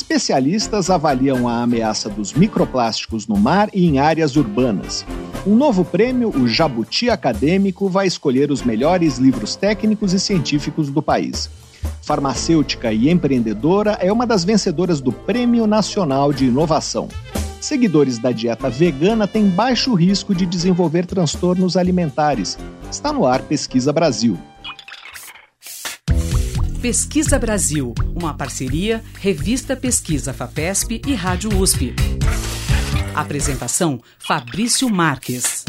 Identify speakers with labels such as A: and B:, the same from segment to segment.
A: Especialistas avaliam a ameaça dos microplásticos no mar e em áreas urbanas. Um novo prêmio, o Jabuti Acadêmico, vai escolher os melhores livros técnicos e científicos do país. Farmacêutica e empreendedora é uma das vencedoras do Prêmio Nacional de Inovação. Seguidores da dieta vegana têm baixo risco de desenvolver transtornos alimentares. Está no ar Pesquisa Brasil.
B: Pesquisa Brasil, uma parceria Revista Pesquisa FAPESP e Rádio USP. Apresentação Fabrício Marques.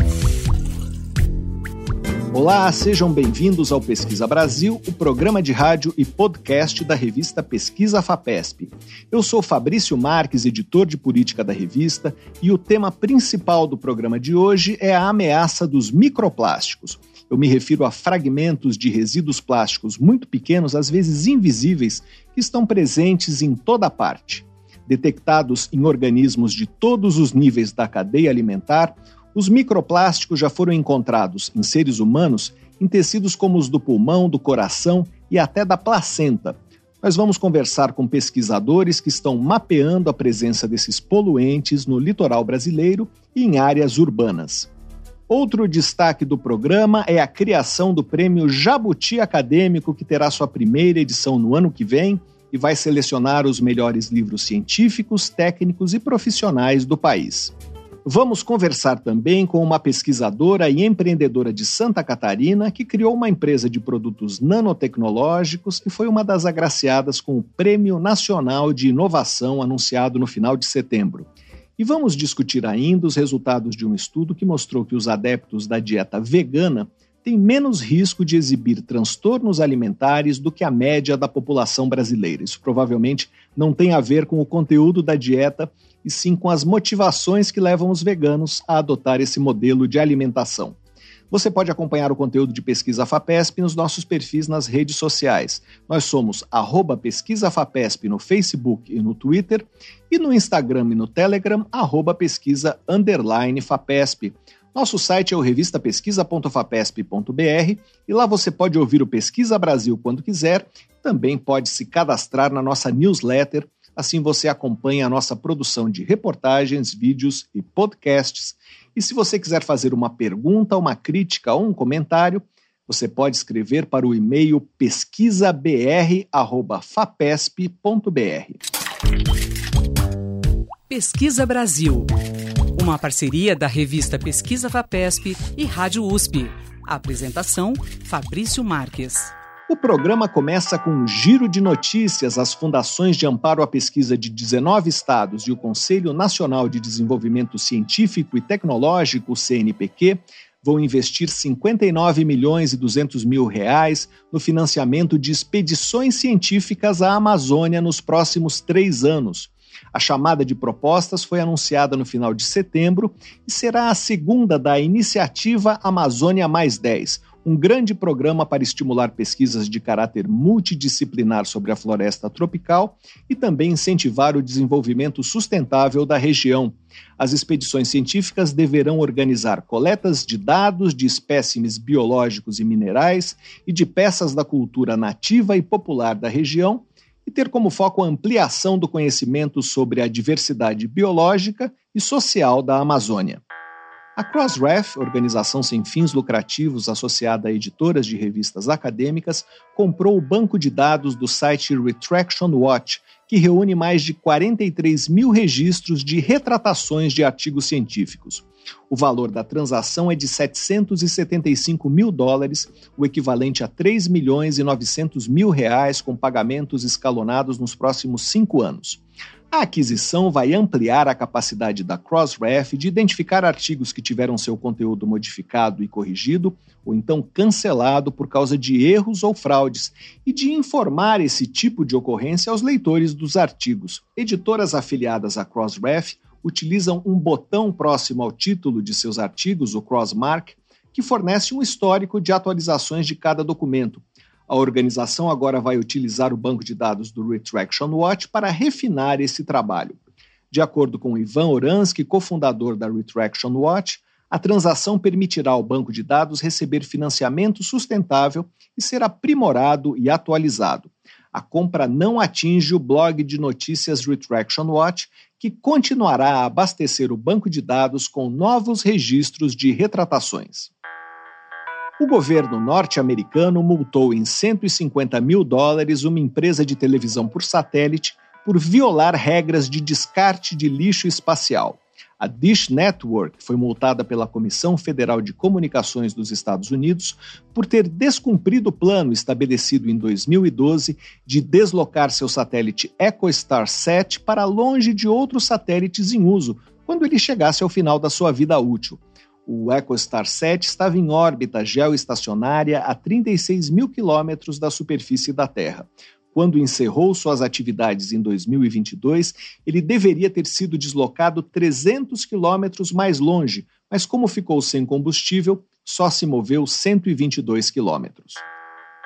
A: Olá, sejam bem-vindos ao Pesquisa Brasil, o programa de rádio e podcast da revista Pesquisa FAPESP. Eu sou Fabrício Marques, editor de política da revista, e o tema principal do programa de hoje é a ameaça dos microplásticos. Eu me refiro a fragmentos de resíduos plásticos muito pequenos, às vezes invisíveis, que estão presentes em toda parte. Detectados em organismos de todos os níveis da cadeia alimentar, os microplásticos já foram encontrados em seres humanos em tecidos como os do pulmão, do coração e até da placenta. Nós vamos conversar com pesquisadores que estão mapeando a presença desses poluentes no litoral brasileiro e em áreas urbanas. Outro destaque do programa é a criação do prêmio Jabuti Acadêmico, que terá sua primeira edição no ano que vem e vai selecionar os melhores livros científicos, técnicos e profissionais do país. Vamos conversar também com uma pesquisadora e empreendedora de Santa Catarina que criou uma empresa de produtos nanotecnológicos e foi uma das agraciadas com o Prêmio Nacional de Inovação anunciado no final de setembro. E vamos discutir ainda os resultados de um estudo que mostrou que os adeptos da dieta vegana têm menos risco de exibir transtornos alimentares do que a média da população brasileira. Isso provavelmente não tem a ver com o conteúdo da dieta, e sim com as motivações que levam os veganos a adotar esse modelo de alimentação. Você pode acompanhar o conteúdo de Pesquisa FAPESP nos nossos perfis nas redes sociais. Nós somos arroba Pesquisa FAPESP no Facebook e no Twitter, e no Instagram e no Telegram, arroba pesquisa underline FAPESP. Nosso site é o revistapesquisa.fapesp.br e lá você pode ouvir o Pesquisa Brasil quando quiser. Também pode se cadastrar na nossa newsletter. Assim você acompanha a nossa produção de reportagens, vídeos e podcasts e se você quiser fazer uma pergunta, uma crítica ou um comentário, você pode escrever para o e-mail pesquisabr@fapesp.br.
B: Pesquisa Brasil. Uma parceria da revista Pesquisa Fapesp e Rádio USP. apresentação Fabrício Marques.
A: O programa começa com um giro de notícias. As fundações de amparo à pesquisa de 19 estados e o Conselho Nacional de Desenvolvimento Científico e Tecnológico, CNPq, vão investir 59 milhões e 200 mil reais no financiamento de expedições científicas à Amazônia nos próximos três anos. A chamada de propostas foi anunciada no final de setembro e será a segunda da iniciativa Amazônia Mais 10, um grande programa para estimular pesquisas de caráter multidisciplinar sobre a floresta tropical e também incentivar o desenvolvimento sustentável da região. As expedições científicas deverão organizar coletas de dados de espécimes biológicos e minerais e de peças da cultura nativa e popular da região e ter como foco a ampliação do conhecimento sobre a diversidade biológica e social da Amazônia. A Crossref, organização sem fins lucrativos associada a editoras de revistas acadêmicas, comprou o banco de dados do site Retraction Watch, que reúne mais de 43 mil registros de retratações de artigos científicos. O valor da transação é de 775 mil dólares, o equivalente a 3 milhões e 900 mil reais, com pagamentos escalonados nos próximos cinco anos. A aquisição vai ampliar a capacidade da Crossref de identificar artigos que tiveram seu conteúdo modificado e corrigido, ou então cancelado por causa de erros ou fraudes, e de informar esse tipo de ocorrência aos leitores dos artigos. Editoras afiliadas à Crossref utilizam um botão próximo ao título de seus artigos, o Crossmark, que fornece um histórico de atualizações de cada documento, a organização agora vai utilizar o banco de dados do Retraction Watch para refinar esse trabalho. De acordo com Ivan Oransky, cofundador da Retraction Watch, a transação permitirá ao banco de dados receber financiamento sustentável e ser aprimorado e atualizado. A compra não atinge o blog de notícias Retraction Watch, que continuará a abastecer o banco de dados com novos registros de retratações. O governo norte-americano multou em 150 mil dólares uma empresa de televisão por satélite por violar regras de descarte de lixo espacial. A Dish Network foi multada pela Comissão Federal de Comunicações dos Estados Unidos por ter descumprido o plano estabelecido em 2012 de deslocar seu satélite EchoStar 7 para longe de outros satélites em uso, quando ele chegasse ao final da sua vida útil. O EchoStar 7 estava em órbita geoestacionária a 36 mil quilômetros da superfície da Terra. Quando encerrou suas atividades em 2022, ele deveria ter sido deslocado 300 quilômetros mais longe, mas como ficou sem combustível, só se moveu 122 quilômetros.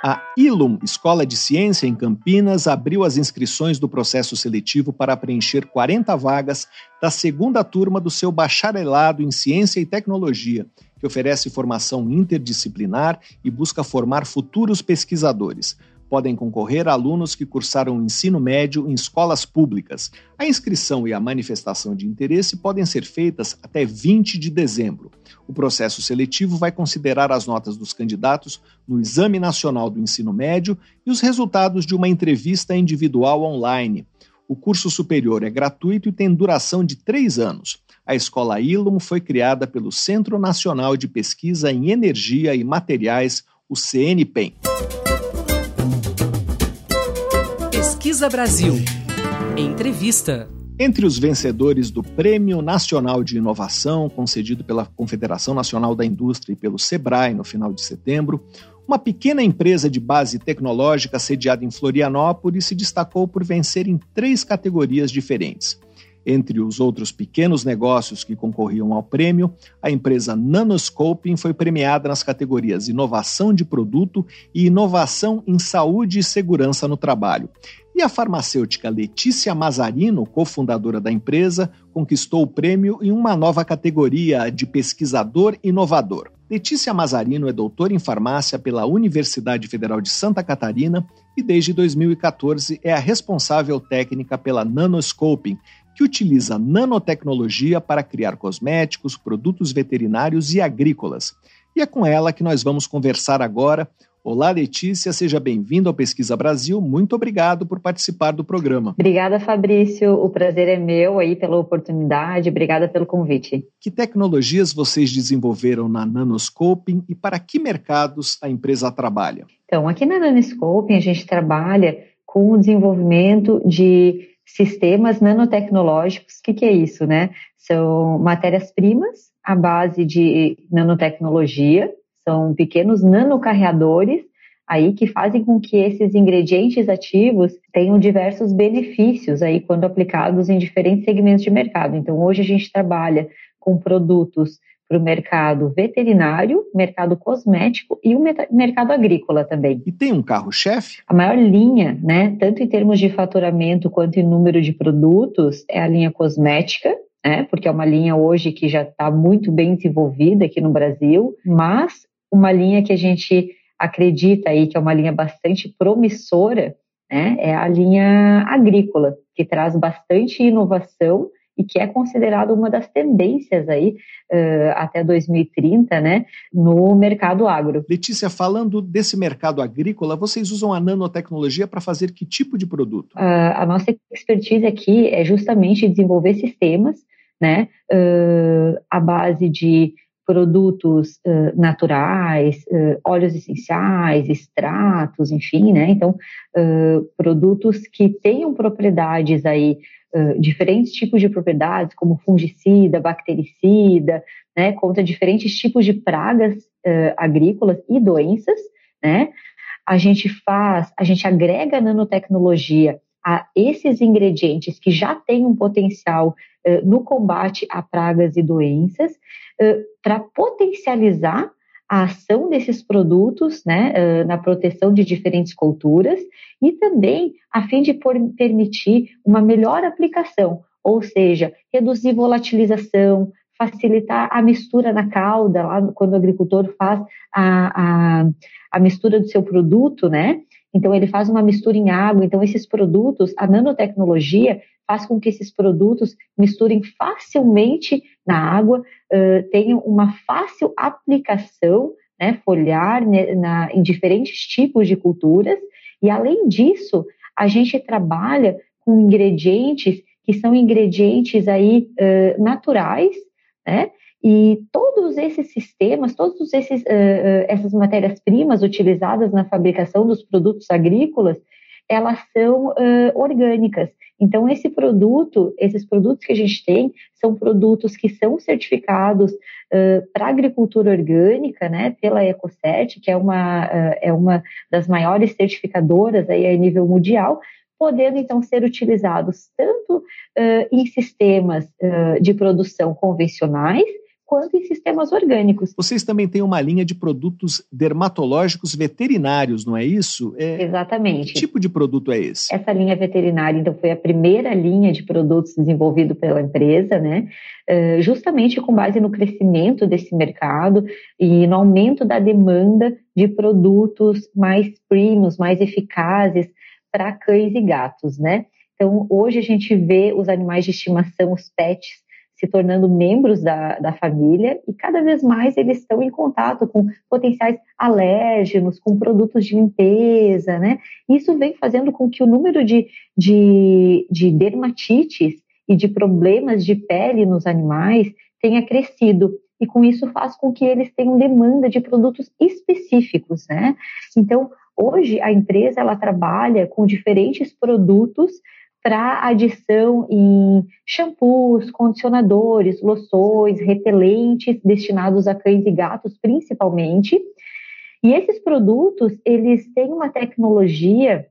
A: A Ilum, Escola de Ciência em Campinas, abriu as inscrições do processo seletivo para preencher 40 vagas da segunda turma do seu bacharelado em Ciência e Tecnologia, que oferece formação interdisciplinar e busca formar futuros pesquisadores podem concorrer alunos que cursaram o ensino médio em escolas públicas. A inscrição e a manifestação de interesse podem ser feitas até 20 de dezembro. O processo seletivo vai considerar as notas dos candidatos no Exame Nacional do Ensino Médio e os resultados de uma entrevista individual online. O curso superior é gratuito e tem duração de três anos. A escola Ilum foi criada pelo Centro Nacional de Pesquisa em Energia e Materiais, o CNPEM.
B: Pesquisa Brasil. Entrevista.
A: Entre os vencedores do Prêmio Nacional de Inovação, concedido pela Confederação Nacional da Indústria e pelo SEBRAE no final de setembro, uma pequena empresa de base tecnológica sediada em Florianópolis se destacou por vencer em três categorias diferentes. Entre os outros pequenos negócios que concorriam ao prêmio, a empresa Nanoscoping foi premiada nas categorias Inovação de Produto e Inovação em Saúde e Segurança no Trabalho. E a farmacêutica Letícia Mazarino, cofundadora da empresa, conquistou o prêmio em uma nova categoria de pesquisador inovador. Letícia Mazarino é doutora em farmácia pela Universidade Federal de Santa Catarina e desde 2014 é a responsável técnica pela Nanoscoping, que utiliza nanotecnologia para criar cosméticos, produtos veterinários e agrícolas. E é com ela que nós vamos conversar agora. Olá, Letícia, seja bem-vindo ao Pesquisa Brasil. Muito obrigado por participar do programa.
C: Obrigada, Fabrício. O prazer é meu aí pela oportunidade. Obrigada pelo convite.
A: Que tecnologias vocês desenvolveram na Nanoscoping e para que mercados a empresa trabalha?
C: Então, aqui na Nanoscoping a gente trabalha com o desenvolvimento de sistemas nanotecnológicos. O que, que é isso, né? São matérias-primas à base de nanotecnologia, são pequenos nanocarreadores aí que fazem com que esses ingredientes ativos tenham diversos benefícios aí quando aplicados em diferentes segmentos de mercado. Então, hoje a gente trabalha com produtos para o mercado veterinário, mercado cosmético e o mercado agrícola também.
A: E tem um carro-chefe?
C: A maior linha, né, tanto em termos de faturamento quanto em número de produtos, é a linha cosmética, né, porque é uma linha hoje que já está muito bem desenvolvida aqui no Brasil, mas uma linha que a gente acredita aí que é uma linha bastante promissora, né, é a linha agrícola, que traz bastante inovação e que é considerado uma das tendências aí uh, até 2030, né, no mercado agro.
A: Letícia, falando desse mercado agrícola, vocês usam a nanotecnologia para fazer que tipo de produto?
C: Uh, a nossa expertise aqui é justamente desenvolver sistemas, né, uh, à base de produtos uh, naturais, uh, óleos essenciais, extratos, enfim, né? Então, uh, produtos que tenham propriedades aí diferentes tipos de propriedades, como fungicida, bactericida, né, contra diferentes tipos de pragas agrícolas e doenças, né, a gente faz, a gente agrega nanotecnologia a esses ingredientes que já têm um potencial uh, no combate a pragas e doenças, uh, para potencializar a ação desses produtos né, na proteção de diferentes culturas e também a fim de permitir uma melhor aplicação, ou seja, reduzir volatilização, facilitar a mistura na cauda, lá quando o agricultor faz a, a, a mistura do seu produto, né? Então ele faz uma mistura em água, então esses produtos, a nanotecnologia faz com que esses produtos misturem facilmente na água, uh, tenham uma fácil aplicação, né, foliar né, na, em diferentes tipos de culturas, e além disso, a gente trabalha com ingredientes que são ingredientes aí uh, naturais, né? E todos esses sistemas, todas uh, essas matérias-primas utilizadas na fabricação dos produtos agrícolas, elas são uh, orgânicas. Então, esse produto, esses produtos que a gente tem, são produtos que são certificados uh, para agricultura orgânica, né, pela Ecocert, que é uma, uh, é uma das maiores certificadoras aí a nível mundial, podendo então ser utilizados tanto em sistemas de produção convencionais, quanto em sistemas orgânicos.
A: Vocês também têm uma linha de produtos dermatológicos veterinários, não é isso? É...
C: Exatamente.
A: Que tipo de produto é esse?
C: Essa linha veterinária, então, foi a primeira linha de produtos desenvolvido pela empresa, né? Justamente com base no crescimento desse mercado e no aumento da demanda de produtos mais premiums, mais eficazes para cães e gatos, né? Então, hoje a gente vê os animais de estimação, os pets, se tornando membros da, da família e cada vez mais eles estão em contato com potenciais alérgenos, com produtos de limpeza, né? Isso vem fazendo com que o número de, de, de dermatites e de problemas de pele nos animais tenha crescido e com isso faz com que eles tenham demanda de produtos específicos, né? Então, hoje a empresa ela trabalha com diferentes produtos para adição em shampoos, condicionadores, loções, repelentes destinados a cães e gatos principalmente. E esses produtos, eles têm uma tecnologia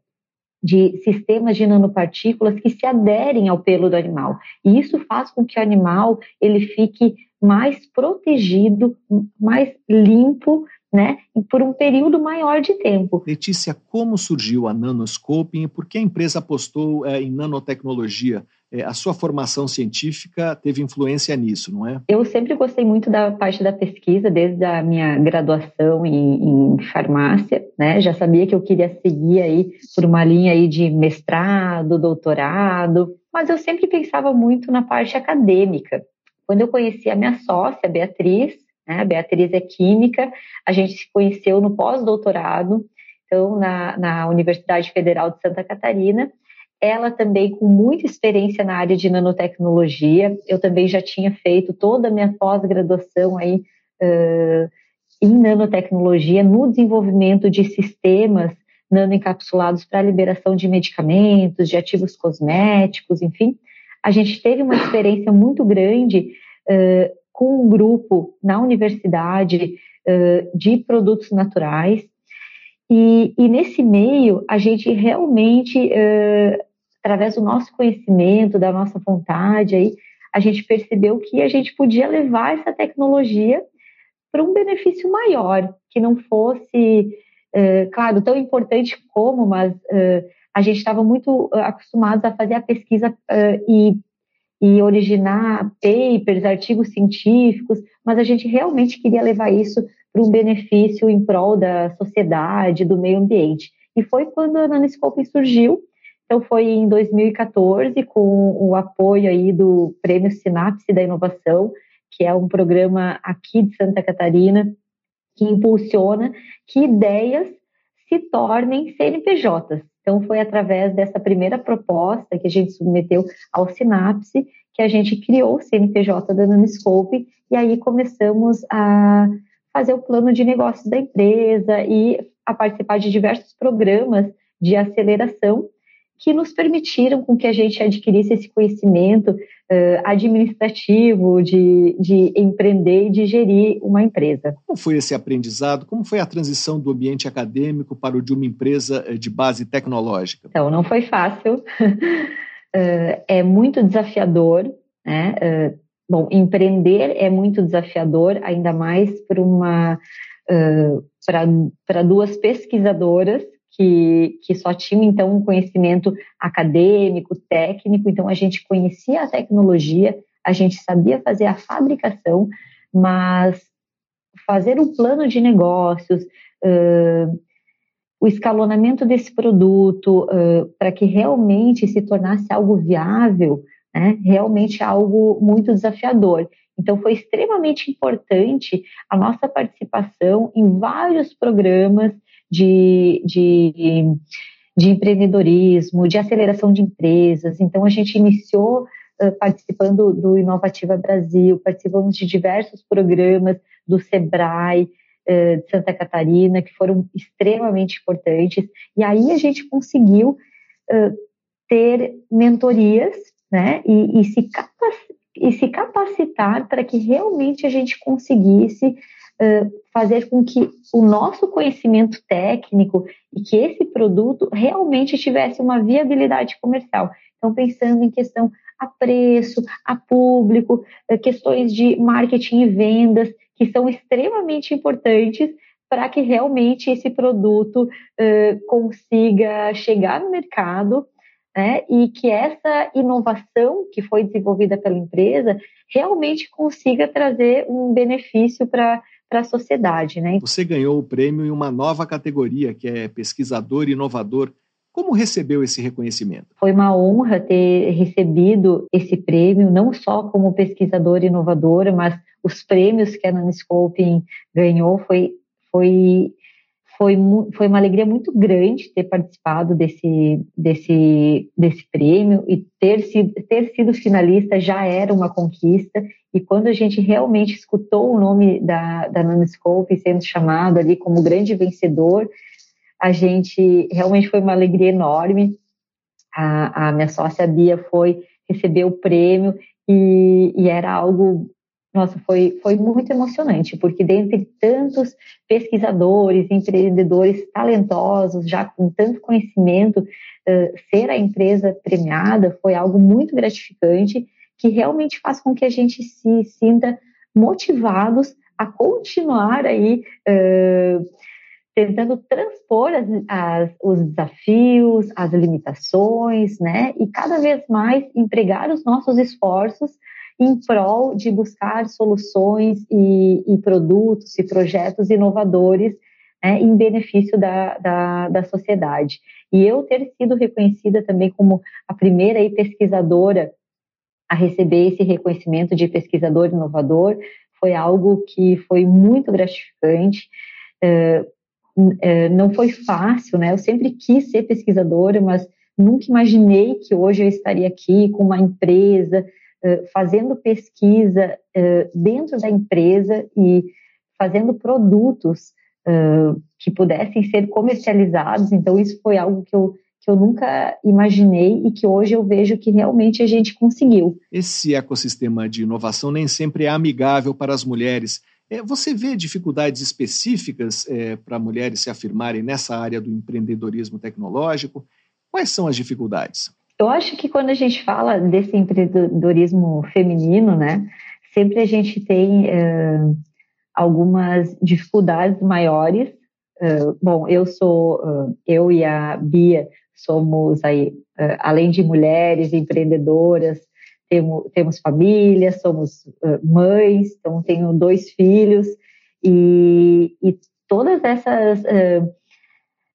C: de sistemas de nanopartículas que se aderem ao pelo do animal. E isso faz com que o animal ele fique mais protegido, mais limpo né, por um período maior de tempo.
A: Letícia, como surgiu a nanoscoping e por que a empresa apostou é, em nanotecnologia? É, a sua formação científica teve influência nisso, não é?
C: Eu sempre gostei muito da parte da pesquisa, desde a minha graduação em, em farmácia, né? Já sabia que eu queria seguir aí por uma linha aí de mestrado, doutorado, mas eu sempre pensava muito na parte acadêmica. Quando eu conheci a minha sócia, Beatriz, né? A Beatriz é química, a gente se conheceu no pós-doutorado, então na, na Universidade Federal de Santa Catarina. Ela também com muita experiência na área de nanotecnologia. Eu também já tinha feito toda a minha pós-graduação aí uh, em nanotecnologia, no desenvolvimento de sistemas nanoencapsulados para liberação de medicamentos, de ativos cosméticos, enfim. A gente teve uma experiência muito grande uh, com um grupo na universidade uh, de produtos naturais. E, e, nesse meio, a gente realmente, uh, através do nosso conhecimento, da nossa vontade, aí, a gente percebeu que a gente podia levar essa tecnologia para um benefício maior, que não fosse, uh, claro, tão importante como, mas a gente estava muito acostumados a fazer a pesquisa e e originar papers, artigos científicos, mas a gente realmente queria levar isso para um benefício em prol da sociedade, do meio ambiente. E foi quando a Nanoscope surgiu, então foi em 2014, com o apoio aí do Prêmio Sinapse da Inovação, que é um programa aqui de Santa Catarina, que impulsiona que ideias se tornem CNPJs. Então, foi através dessa primeira proposta que a gente submeteu ao Sinapse que a gente criou o CNPJ da Nanoscope e aí começamos a fazer o plano de negócios da empresa e a participar de diversos programas de aceleração que nos permitiram com que a gente adquirisse esse conhecimento uh, administrativo de, de empreender e de gerir uma empresa.
A: Como foi esse aprendizado? Como foi a transição do ambiente acadêmico para o de uma empresa eh, de base tecnológica?
C: Então, não foi fácil. uh, é muito desafiador, né? Uh, bom, empreender é muito desafiador, ainda mais para uma para duas pesquisadoras que, que só tinham então um conhecimento acadêmico, técnico, então a gente conhecia a tecnologia, a gente sabia fazer a fabricação, mas fazer um plano de negócios, uh, o escalonamento desse produto uh, para que realmente se tornasse algo viável, né, realmente algo muito desafiador. Então, foi extremamente importante a nossa participação em vários programas de, de, de empreendedorismo, de aceleração de empresas. Então, a gente iniciou participando do Inovativa Brasil, participamos de diversos programas do SEBRAE, de Santa Catarina, que foram extremamente importantes. E aí a gente conseguiu ter mentorias né, e, e, se e se capacitar para que realmente a gente conseguisse fazer com que o nosso conhecimento técnico e que esse produto realmente tivesse uma viabilidade comercial. Então, pensando em questão a preço, a público, questões de marketing e vendas, que são extremamente importantes para que realmente esse produto uh, consiga chegar no mercado né, e que essa inovação que foi desenvolvida pela empresa realmente consiga trazer um benefício para para a sociedade. Né?
A: Você ganhou o prêmio em uma nova categoria, que é pesquisador inovador. Como recebeu esse reconhecimento?
C: Foi uma honra ter recebido esse prêmio, não só como pesquisadora inovadora, mas os prêmios que a Nanoscoping ganhou foi, foi, foi, foi uma alegria muito grande ter participado desse, desse, desse prêmio e ter sido, ter sido finalista já era uma conquista. E quando a gente realmente escutou o nome da, da Nanoscope sendo chamado ali como grande vencedor, a gente realmente foi uma alegria enorme. A, a minha sócia Bia foi receber o prêmio e, e era algo nossa, foi, foi muito emocionante, porque dentre tantos pesquisadores, empreendedores talentosos, já com tanto conhecimento, uh, ser a empresa premiada foi algo muito gratificante, que realmente faz com que a gente se sinta motivados a continuar aí uh, tentando transpor as, as, os desafios, as limitações, né? E cada vez mais empregar os nossos esforços em prol de buscar soluções e, e produtos e projetos inovadores né, em benefício da, da, da, sociedade. E eu ter sido reconhecida também como a primeira pesquisadora a receber esse reconhecimento de pesquisador inovador foi algo que foi muito gratificante. É, é, não foi fácil, né? Eu sempre quis ser pesquisadora, mas nunca imaginei que hoje eu estaria aqui com uma empresa fazendo pesquisa dentro da empresa e fazendo produtos que pudessem ser comercializados. Então, isso foi algo que eu, que eu nunca imaginei e que hoje eu vejo que realmente a gente conseguiu.
A: Esse ecossistema de inovação nem sempre é amigável para as mulheres. Você vê dificuldades específicas é, para mulheres se afirmarem nessa área do empreendedorismo tecnológico? Quais são as dificuldades?
C: Eu acho que quando a gente fala desse empreendedorismo feminino, né, sempre a gente tem uh, algumas dificuldades maiores. Uh, bom, eu sou, uh, eu e a Bia somos aí, além de mulheres empreendedoras, temos, temos família, somos mães, então tenho dois filhos e, e todas essas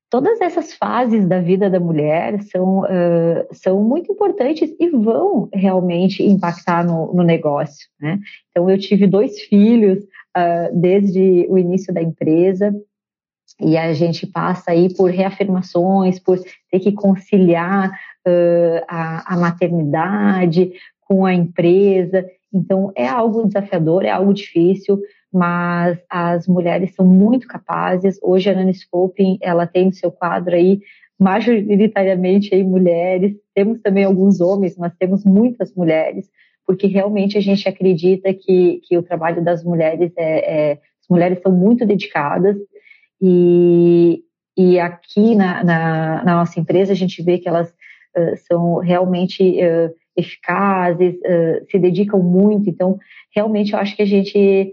C: todas essas fases da vida da mulher são, uh, são muito importantes e vão realmente impactar no, no negócio. Né? Então, eu tive dois filhos uh, desde o início da empresa e a gente passa aí por reafirmações, por ter que conciliar uh, a, a maternidade com a empresa. Então, é algo desafiador, é algo difícil, mas as mulheres são muito capazes. Hoje a Nanoscoping, ela tem no seu quadro aí majoritariamente aí mulheres, temos também alguns homens, mas temos muitas mulheres, porque realmente a gente acredita que, que o trabalho das mulheres é, é as mulheres são muito dedicadas. E, e aqui na, na, na nossa empresa a gente vê que elas uh, são realmente uh, eficazes, uh, se dedicam muito, então realmente eu acho que a gente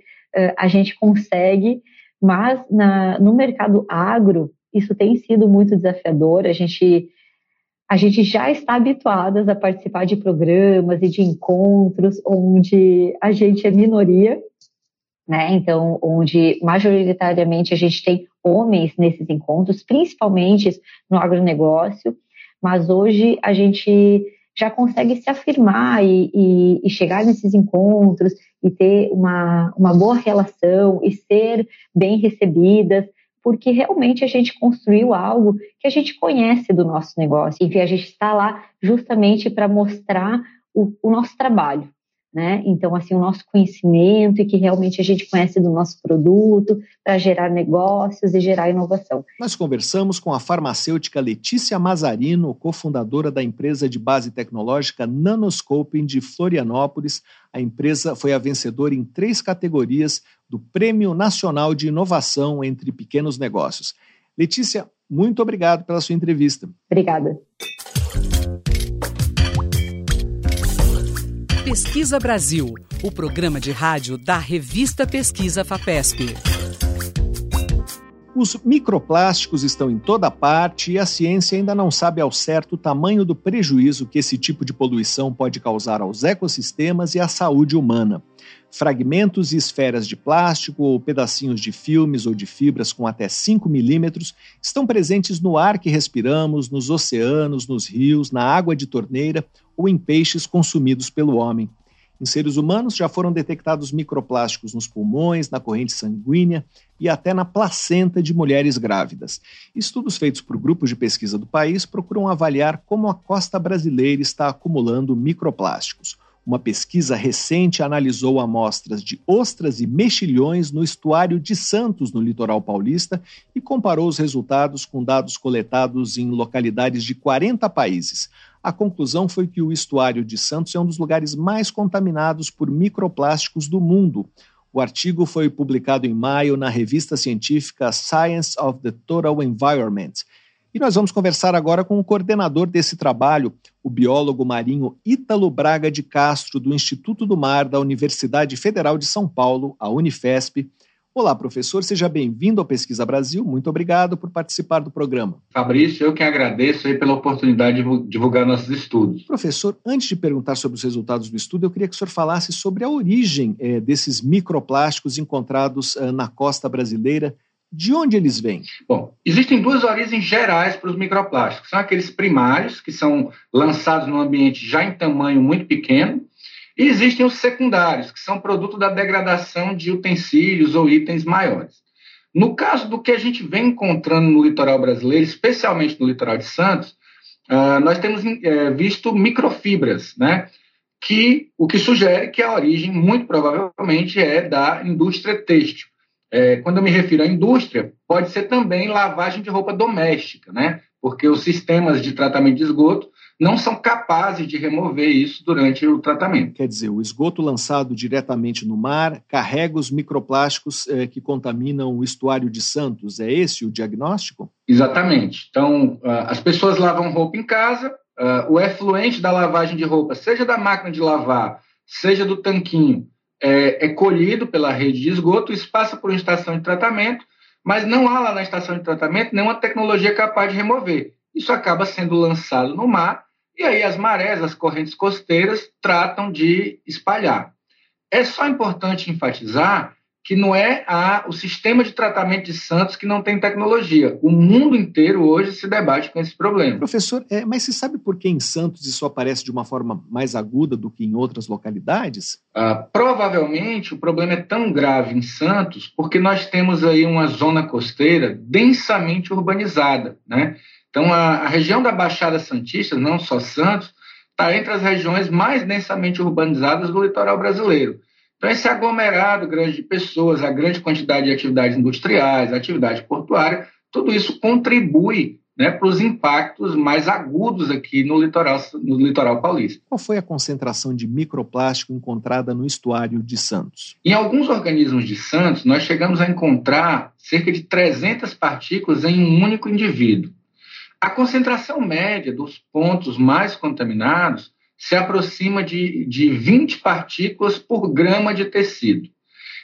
C: a gente consegue, mas na, no mercado agro, isso tem sido muito desafiador. A gente, a gente já está habituadas a participar de programas e de encontros onde a gente é minoria, né? Então, onde majoritariamente a gente tem homens nesses encontros, principalmente no agronegócio, mas hoje a gente já consegue se afirmar e, e, e, chegar nesses encontros e ter uma, uma boa relação e ser bem recebidas, porque realmente a gente construiu algo que a gente conhece do nosso negócio. Enfim, a gente está lá justamente para mostrar o, o nosso trabalho né? Então, assim, o nosso conhecimento e que realmente a gente conhece do nosso produto para gerar negócios e gerar inovação.
A: Nós conversamos com a farmacêutica Letícia Mazarino, cofundadora da empresa de base tecnológica Nanoscoping de Florianópolis. A empresa foi a vencedora em três categorias do Prêmio Nacional de Inovação entre Pequenos Negócios. Letícia, muito obrigado pela sua entrevista.
C: Obrigada.
B: Pesquisa Brasil, o programa de rádio da revista Pesquisa FAPESP.
A: Os microplásticos estão em toda parte e a ciência ainda não sabe ao certo o tamanho do prejuízo que esse tipo de poluição pode causar aos ecossistemas e à saúde humana. Fragmentos e esferas de plástico ou pedacinhos de filmes ou de fibras com até 5 milímetros estão presentes no ar que respiramos, nos oceanos, nos rios, na água de torneira ou em peixes consumidos pelo homem. Em seres humanos já foram detectados microplásticos nos pulmões, na corrente sanguínea e até na placenta de mulheres grávidas. Estudos feitos por grupos de pesquisa do país procuram avaliar como a costa brasileira está acumulando microplásticos. Uma pesquisa recente analisou amostras de ostras e mexilhões no estuário de Santos, no litoral paulista, e comparou os resultados com dados coletados em localidades de 40 países. A conclusão foi que o estuário de Santos é um dos lugares mais contaminados por microplásticos do mundo. O artigo foi publicado em maio na revista científica Science of the Total Environment. E nós vamos conversar agora com o coordenador desse trabalho, o biólogo marinho Ítalo Braga de Castro, do Instituto do Mar da Universidade Federal de São Paulo, a Unifesp. Olá, professor, seja bem-vindo ao Pesquisa Brasil. Muito obrigado por participar do programa.
D: Fabrício, eu que agradeço aí pela oportunidade de divulgar nossos estudos.
A: Professor, antes de perguntar sobre os resultados do estudo, eu queria que o senhor falasse sobre a origem é, desses microplásticos encontrados é, na costa brasileira. De onde eles vêm?
D: Bom, existem duas origens gerais para os microplásticos. São aqueles primários, que são lançados no ambiente já em tamanho muito pequeno, e existem os secundários, que são produto da degradação de utensílios ou itens maiores. No caso do que a gente vem encontrando no litoral brasileiro, especialmente no litoral de Santos, uh, nós temos uh, visto microfibras, né? Que o que sugere que a origem, muito provavelmente, é da indústria têxtil. É, quando eu me refiro à indústria, pode ser também lavagem de roupa doméstica, né? Porque os sistemas de tratamento de esgoto não são capazes de remover isso durante o tratamento.
A: Quer dizer, o esgoto lançado diretamente no mar carrega os microplásticos eh, que contaminam o estuário de Santos. É esse o diagnóstico?
D: Exatamente. Então, uh, as pessoas lavam roupa em casa, uh, o efluente da lavagem de roupa, seja da máquina de lavar, seja do tanquinho, é, é colhido pela rede de esgoto, isso passa por uma estação de tratamento, mas não há lá na estação de tratamento nenhuma tecnologia capaz de remover. Isso acaba sendo lançado no mar e aí as marés, as correntes costeiras tratam de espalhar. É só importante enfatizar que não é a, o sistema de tratamento de Santos que não tem tecnologia. O mundo inteiro hoje se debate com esse problema.
A: Professor, é, mas você sabe por que em Santos isso aparece de uma forma mais aguda do que em outras localidades?
D: Ah, provavelmente o problema é tão grave em Santos porque nós temos aí uma zona costeira densamente urbanizada, né? Então, a, a região da Baixada Santista, não só Santos, está entre as regiões mais densamente urbanizadas do litoral brasileiro. Então, esse aglomerado grande de pessoas, a grande quantidade de atividades industriais, atividade portuária, tudo isso contribui né, para os impactos mais agudos aqui no litoral, no litoral paulista.
A: Qual foi a concentração de microplástico encontrada no estuário de Santos?
D: Em alguns organismos de Santos, nós chegamos a encontrar cerca de 300 partículas em um único indivíduo. A concentração média dos pontos mais contaminados se aproxima de, de 20 partículas por grama de tecido.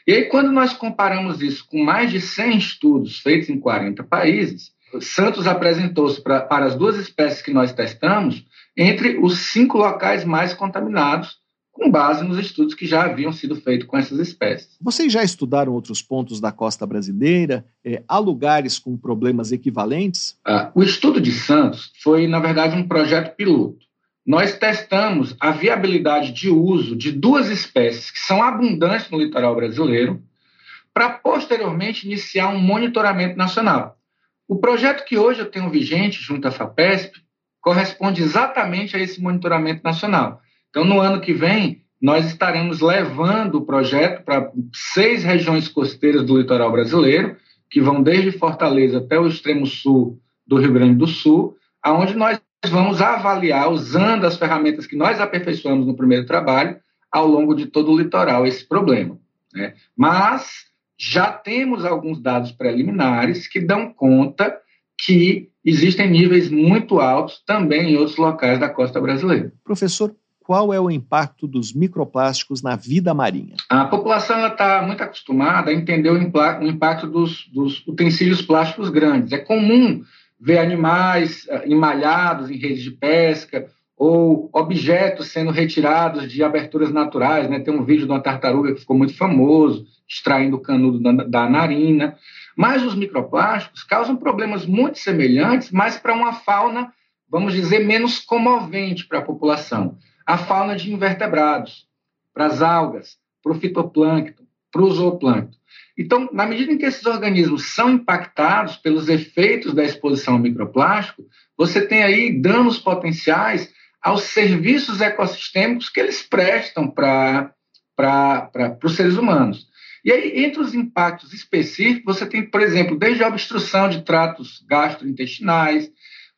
D: E aí, quando nós comparamos isso com mais de 100 estudos feitos em 40 países, Santos apresentou-se para as duas espécies que nós testamos entre os cinco locais mais contaminados, com base nos estudos que já haviam sido feitos com essas espécies.
A: Vocês já estudaram outros pontos da costa brasileira? É, há lugares com problemas equivalentes?
D: Ah, o estudo de Santos foi, na verdade, um projeto piloto. Nós testamos a viabilidade de uso de duas espécies que são abundantes no litoral brasileiro, para posteriormente iniciar um monitoramento nacional. O projeto que hoje eu tenho vigente junto à FAPESP corresponde exatamente a esse monitoramento nacional. Então, no ano que vem, nós estaremos levando o projeto para seis regiões costeiras do litoral brasileiro, que vão desde Fortaleza até o extremo sul do Rio Grande do Sul, aonde nós vamos avaliar, usando as ferramentas que nós aperfeiçoamos no primeiro trabalho, ao longo de todo o litoral, esse problema. Né? Mas já temos alguns dados preliminares que dão conta que existem níveis muito altos também em outros locais da costa brasileira.
A: Professor, qual é o impacto dos microplásticos na vida marinha?
D: A população está muito acostumada a entender o, impacto dos, dos, utensílios plásticos grandes. É comum ver animais uh, emalhados em redes de pesca ou objetos sendo retirados de aberturas naturais. Né? Tem um vídeo de uma tartaruga que ficou muito famoso, extraindo o canudo da, da narina. Mas os microplásticos causam problemas muito semelhantes, mas para uma fauna, vamos dizer, menos comovente para a população a fauna de invertebrados, para as algas, para o fitoplâncton, para o zooplâncton. Então, na medida em que esses organismos são impactados pelos efeitos da exposição ao microplástico, você tem aí danos potenciais aos serviços ecossistêmicos que eles prestam para os seres humanos. E aí, entre os impactos específicos, você tem, por exemplo, desde a obstrução de tratos gastrointestinais,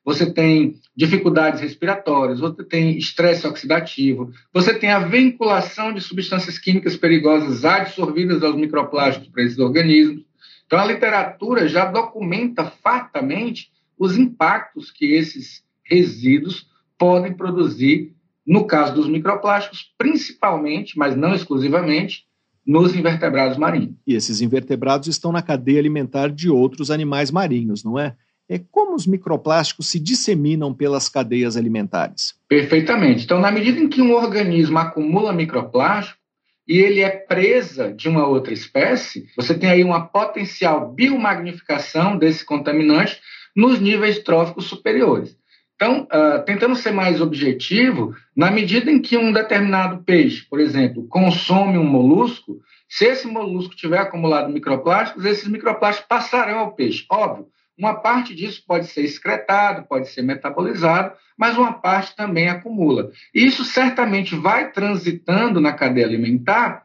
D: você tem dificuldades respiratórias, você tem estresse oxidativo, você tem a vinculação de substâncias químicas perigosas adsorvidas aos microplásticos para esses organismos. Então, a literatura já documenta fartamente os impactos que esses resíduos podem produzir, no caso dos microplásticos, principalmente, mas não exclusivamente, nos invertebrados marinhos.
A: E esses invertebrados estão na cadeia alimentar de outros animais marinhos, não é? É como os microplásticos se disseminam pelas cadeias alimentares.
D: Perfeitamente. Então, na medida em que um organismo acumula microplástico e ele é presa de uma outra espécie, você tem aí uma potencial biomagnificação desse contaminante nos níveis tróficos superiores. Então, uh, tentando ser mais objetivo, na medida em que um determinado peixe, por exemplo, consome um molusco, se esse molusco tiver acumulado microplásticos, esses microplásticos passarão ao peixe. Óbvio, uma parte disso pode ser excretado, pode ser metabolizado, mas uma parte também acumula. E isso certamente vai transitando na cadeia alimentar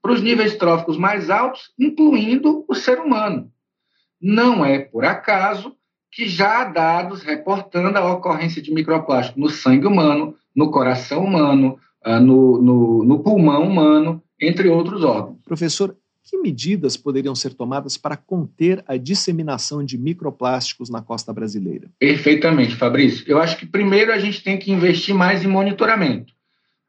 D: para os níveis tróficos mais altos, incluindo o ser humano. Não é por acaso que já há dados reportando a ocorrência de microplástico no sangue humano, no coração humano, ah, no, no, no pulmão humano, entre outros órgãos.
A: Professor, que medidas poderiam ser tomadas para conter a disseminação de microplásticos na costa brasileira?
D: Perfeitamente, Fabrício. Eu acho que primeiro a gente tem que investir mais em monitoramento.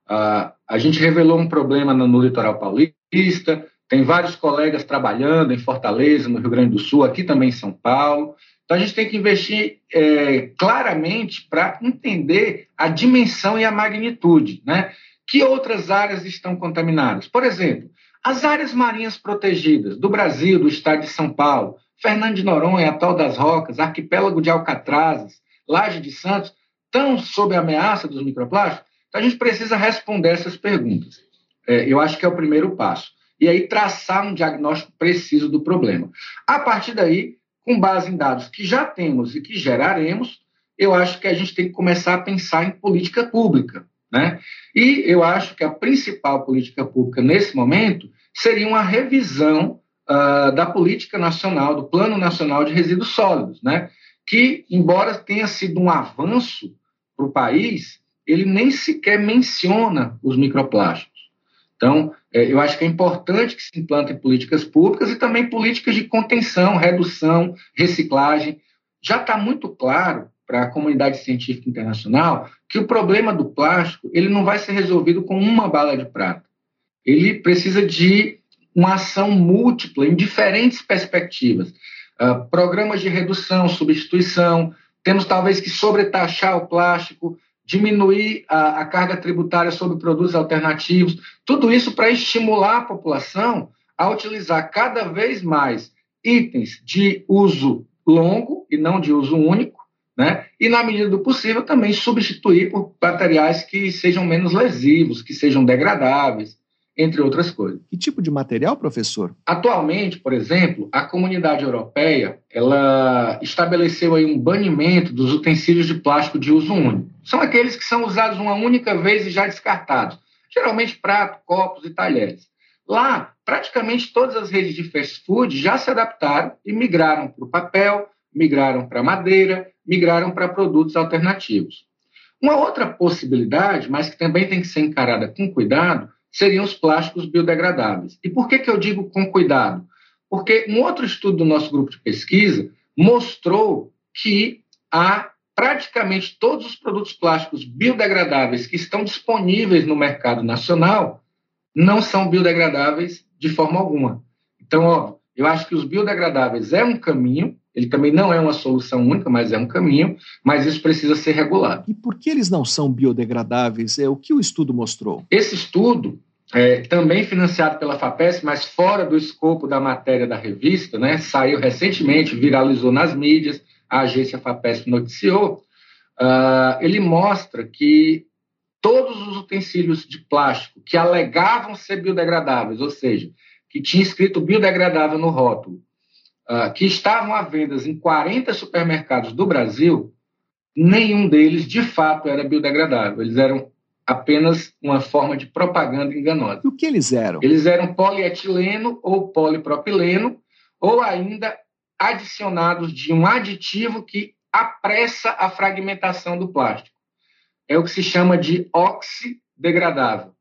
D: Uh, a gente revelou um problema no, no litoral paulista, tem vários colegas trabalhando em Fortaleza, no Rio Grande do Sul, aqui também em São Paulo. Então a gente tem que investir é, claramente para entender a dimensão e a magnitude. Né? Que outras áreas estão contaminadas? Por exemplo, as áreas marinhas protegidas do Brasil, do estado de São Paulo, Fernando de Noronha, Atol das Rocas, Arquipélago de Alcatrazes, Laje de Santos, estão sob a ameaça dos microplásticos? Então a gente precisa responder essas perguntas. É, eu acho que é o primeiro passo. E aí traçar um diagnóstico preciso do problema. A partir daí, com base em dados que já temos e que geraremos, eu acho que a gente tem que começar a pensar em política pública. Né? E eu acho que a principal política pública nesse momento seria uma revisão uh, da política nacional, do Plano Nacional de Resíduos Sólidos, né? que, embora tenha sido um avanço para o país, ele nem sequer menciona os microplásticos. Então, é, eu acho que é importante que se implantem políticas públicas e também políticas de contenção, redução, reciclagem. Já está muito claro para a comunidade científica internacional que o problema do plástico ele não vai ser resolvido com uma bala de prata. Ele precisa de uma ação múltipla em diferentes perspectivas. Uh, programas de redução, substituição, temos talvez que sobretaxar o plástico diminuir a, a carga tributária sobre produtos alternativos, tudo isso para estimular a população a utilizar cada vez mais itens de uso longo e não de uso único, né? E, na medida do possível, também substituir por materiais que sejam menos lesivos, que sejam degradáveis, entre outras coisas.
A: Que tipo de material, professor?
D: Atualmente, por exemplo, a comunidade europeia ela estabeleceu aí um banimento dos utensílios de plástico de uso único. São aqueles que são usados uma única vez e já descartados, geralmente prato, copos e talheres. Lá, praticamente todas as redes de fast food já se adaptaram e migraram para o papel, migraram para madeira, migraram para produtos alternativos. Uma outra possibilidade, mas que também tem que ser encarada com cuidado, seriam os plásticos biodegradáveis. E por que, que eu digo com cuidado? Porque um outro estudo do nosso grupo de pesquisa mostrou que há praticamente todos os produtos plásticos biodegradáveis que estão disponíveis no mercado nacional não são biodegradáveis de forma alguma. Então, óbvio, eu acho que os biodegradáveis é um caminho, ele também não é uma solução única, mas é um caminho, mas isso precisa ser regulado.
A: E por que eles não são biodegradáveis? É o que o estudo mostrou?
D: Esse estudo, é, também financiado pela FAPESP, mas fora do escopo da matéria da revista, né, saiu recentemente, viralizou nas mídias, a agência FAPESP noticiou, uh, ele mostra que todos os utensílios de plástico que alegavam ser biodegradáveis, ou seja, que tinha escrito biodegradável no rótulo, uh, que estavam à venda em 40 supermercados do Brasil, nenhum deles de fato era biodegradável. Eles eram apenas uma forma de propaganda enganosa.
A: O que eles eram?
D: Eles eram polietileno ou polipropileno, ou ainda adicionados de um aditivo que apressa a fragmentação do plástico. É o que se chama de oxidegradável.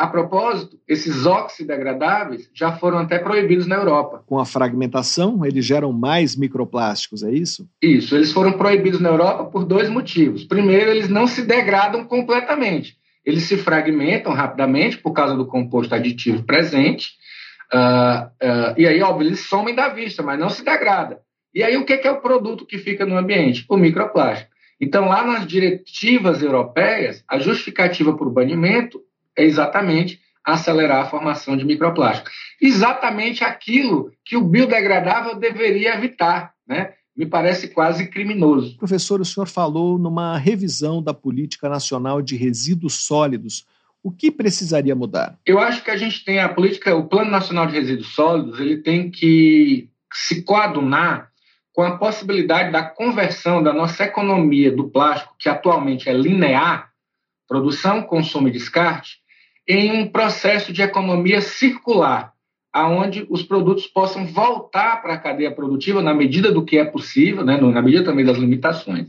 D: A propósito, esses oxidegradáveis já foram até proibidos na Europa.
A: Com a fragmentação, eles geram mais microplásticos, é isso?
D: Isso, eles foram proibidos na Europa por dois motivos. Primeiro, eles não se degradam completamente. Eles se fragmentam rapidamente por causa do composto aditivo presente. Uh, uh, e aí, óbvio, eles somem da vista, mas não se degrada. E aí, o que é o produto que fica no ambiente? O microplástico. Então, lá nas diretivas europeias, a justificativa para o banimento é exatamente acelerar a formação de microplástico. Exatamente aquilo que o biodegradável deveria evitar, né? Me parece quase criminoso.
A: Professor, o senhor falou numa revisão da política nacional de resíduos sólidos. O que precisaria mudar?
D: Eu acho que a gente tem a política, o Plano Nacional de Resíduos Sólidos, ele tem que se coadunar com a possibilidade da conversão da nossa economia do plástico, que atualmente é linear, produção, consumo e descarte, em um processo de economia circular, aonde os produtos possam voltar para a cadeia produtiva na medida do que é possível, né, na medida também das limitações.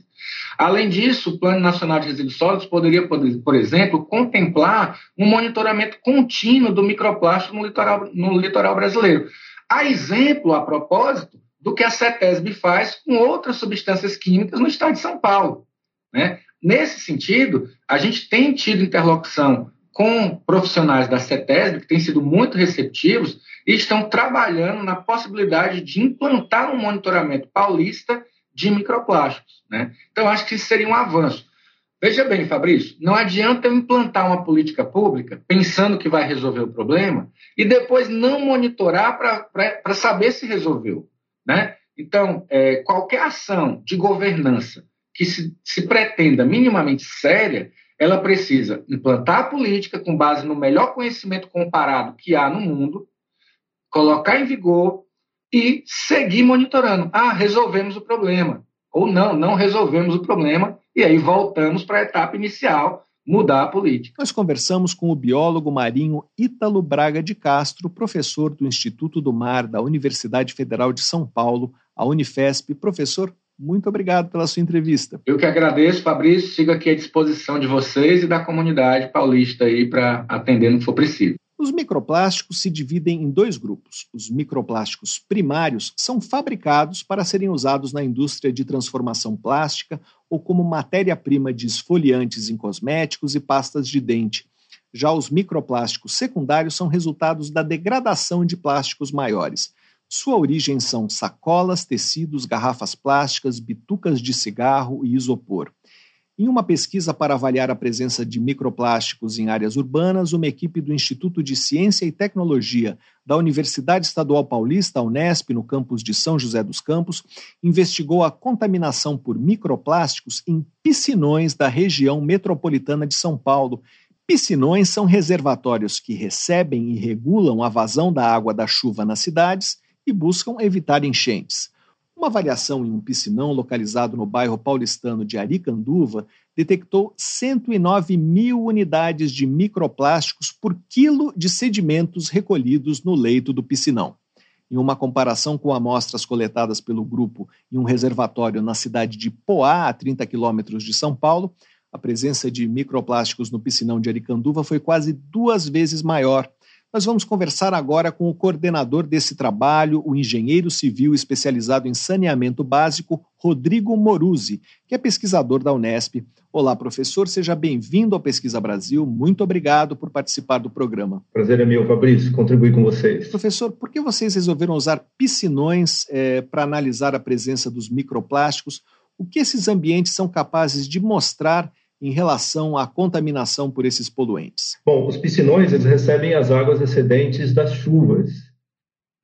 D: Além disso, o Plano Nacional de Resíduos Sólidos poderia, por exemplo, contemplar um monitoramento contínuo do microplástico no litoral, no litoral brasileiro. A exemplo, a propósito, do que a CETESB faz com outras substâncias químicas no estado de São Paulo. Né? Nesse sentido, a gente tem tido interlocução com profissionais da CETESB, que têm sido muito receptivos, e estão trabalhando na possibilidade de implantar um monitoramento paulista de microplásticos. Né? Então, acho que isso seria um avanço. Veja bem, Fabrício, não adianta eu implantar uma política pública pensando que vai resolver o problema e depois não monitorar para saber se resolveu. Né? Então, é, qualquer ação de governança que se, se pretenda minimamente séria, ela precisa implantar a política com base no melhor conhecimento comparado que há no mundo, colocar em vigor e seguir monitorando. Ah, resolvemos o problema. Ou não, não resolvemos o problema, e aí voltamos para a etapa inicial, mudar a política.
A: Nós conversamos com o biólogo marinho Ítalo Braga de Castro, professor do Instituto do Mar da Universidade Federal de São Paulo, a Unifesp. Professor, muito obrigado pela sua entrevista.
D: Eu que agradeço, Fabrício. Sigo aqui à disposição de vocês e da comunidade paulista aí para atender no que for preciso.
A: Os microplásticos se dividem em dois grupos. Os microplásticos primários são fabricados para serem usados na indústria de transformação plástica ou como matéria-prima de esfoliantes em cosméticos e pastas de dente. Já os microplásticos secundários são resultados da degradação de plásticos maiores. Sua origem são sacolas, tecidos, garrafas plásticas, bitucas de cigarro e isopor. Em uma pesquisa para avaliar a presença de microplásticos em áreas urbanas, uma equipe do Instituto de Ciência e Tecnologia da Universidade Estadual Paulista, Unesp, no campus de São José dos Campos, investigou a contaminação por microplásticos em piscinões da região metropolitana de São Paulo. Piscinões são reservatórios que recebem e regulam a vazão da água da chuva nas cidades e buscam evitar enchentes. Uma avaliação em um piscinão localizado no bairro paulistano de Aricanduva detectou 109 mil unidades de microplásticos por quilo de sedimentos recolhidos no leito do piscinão. Em uma comparação com amostras coletadas pelo grupo em um reservatório na cidade de Poá, a 30 quilômetros de São Paulo, a presença de microplásticos no piscinão de Aricanduva foi quase duas vezes maior, nós vamos conversar agora com o coordenador desse trabalho, o engenheiro civil especializado em saneamento básico, Rodrigo Moruzzi, que é pesquisador da Unesp. Olá, professor, seja bem-vindo ao Pesquisa Brasil. Muito obrigado por participar do programa.
E: Prazer é meu, Fabrício, contribuir com vocês.
A: Professor, por que vocês resolveram usar piscinões é, para analisar a presença dos microplásticos? O que esses ambientes são capazes de mostrar em relação à contaminação por esses poluentes?
E: Bom, os piscinões eles recebem as águas excedentes das chuvas.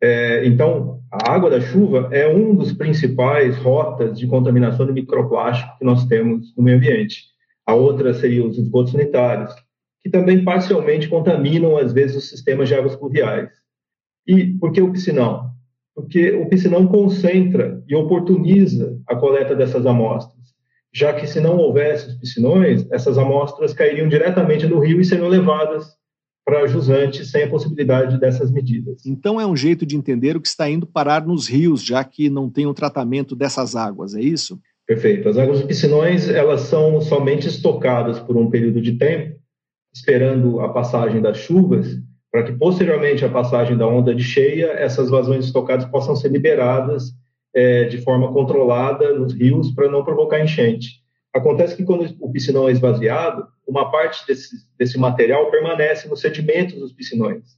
E: É, então, a água da chuva é um dos principais rotas de contaminação de microplástico que nós temos no meio ambiente. A outra seria os esgotos sanitários, que também parcialmente contaminam, às vezes, os sistemas de águas pluviais. E por que o piscinão? Porque o piscinão concentra e oportuniza a coleta dessas amostras já que se não houvesse os piscinões, essas amostras cairiam diretamente no rio e seriam levadas para jusante sem a possibilidade dessas medidas.
A: Então é um jeito de entender o que está indo parar nos rios, já que não tem o tratamento dessas águas, é isso?
E: Perfeito. As águas dos piscinões, elas são somente estocadas por um período de tempo, esperando a passagem das chuvas, para que posteriormente à passagem da onda de cheia, essas vazões estocadas possam ser liberadas é, de forma controlada nos rios para não provocar enchente. Acontece que quando o piscinão é esvaziado, uma parte desse, desse material permanece nos sedimentos dos piscinões.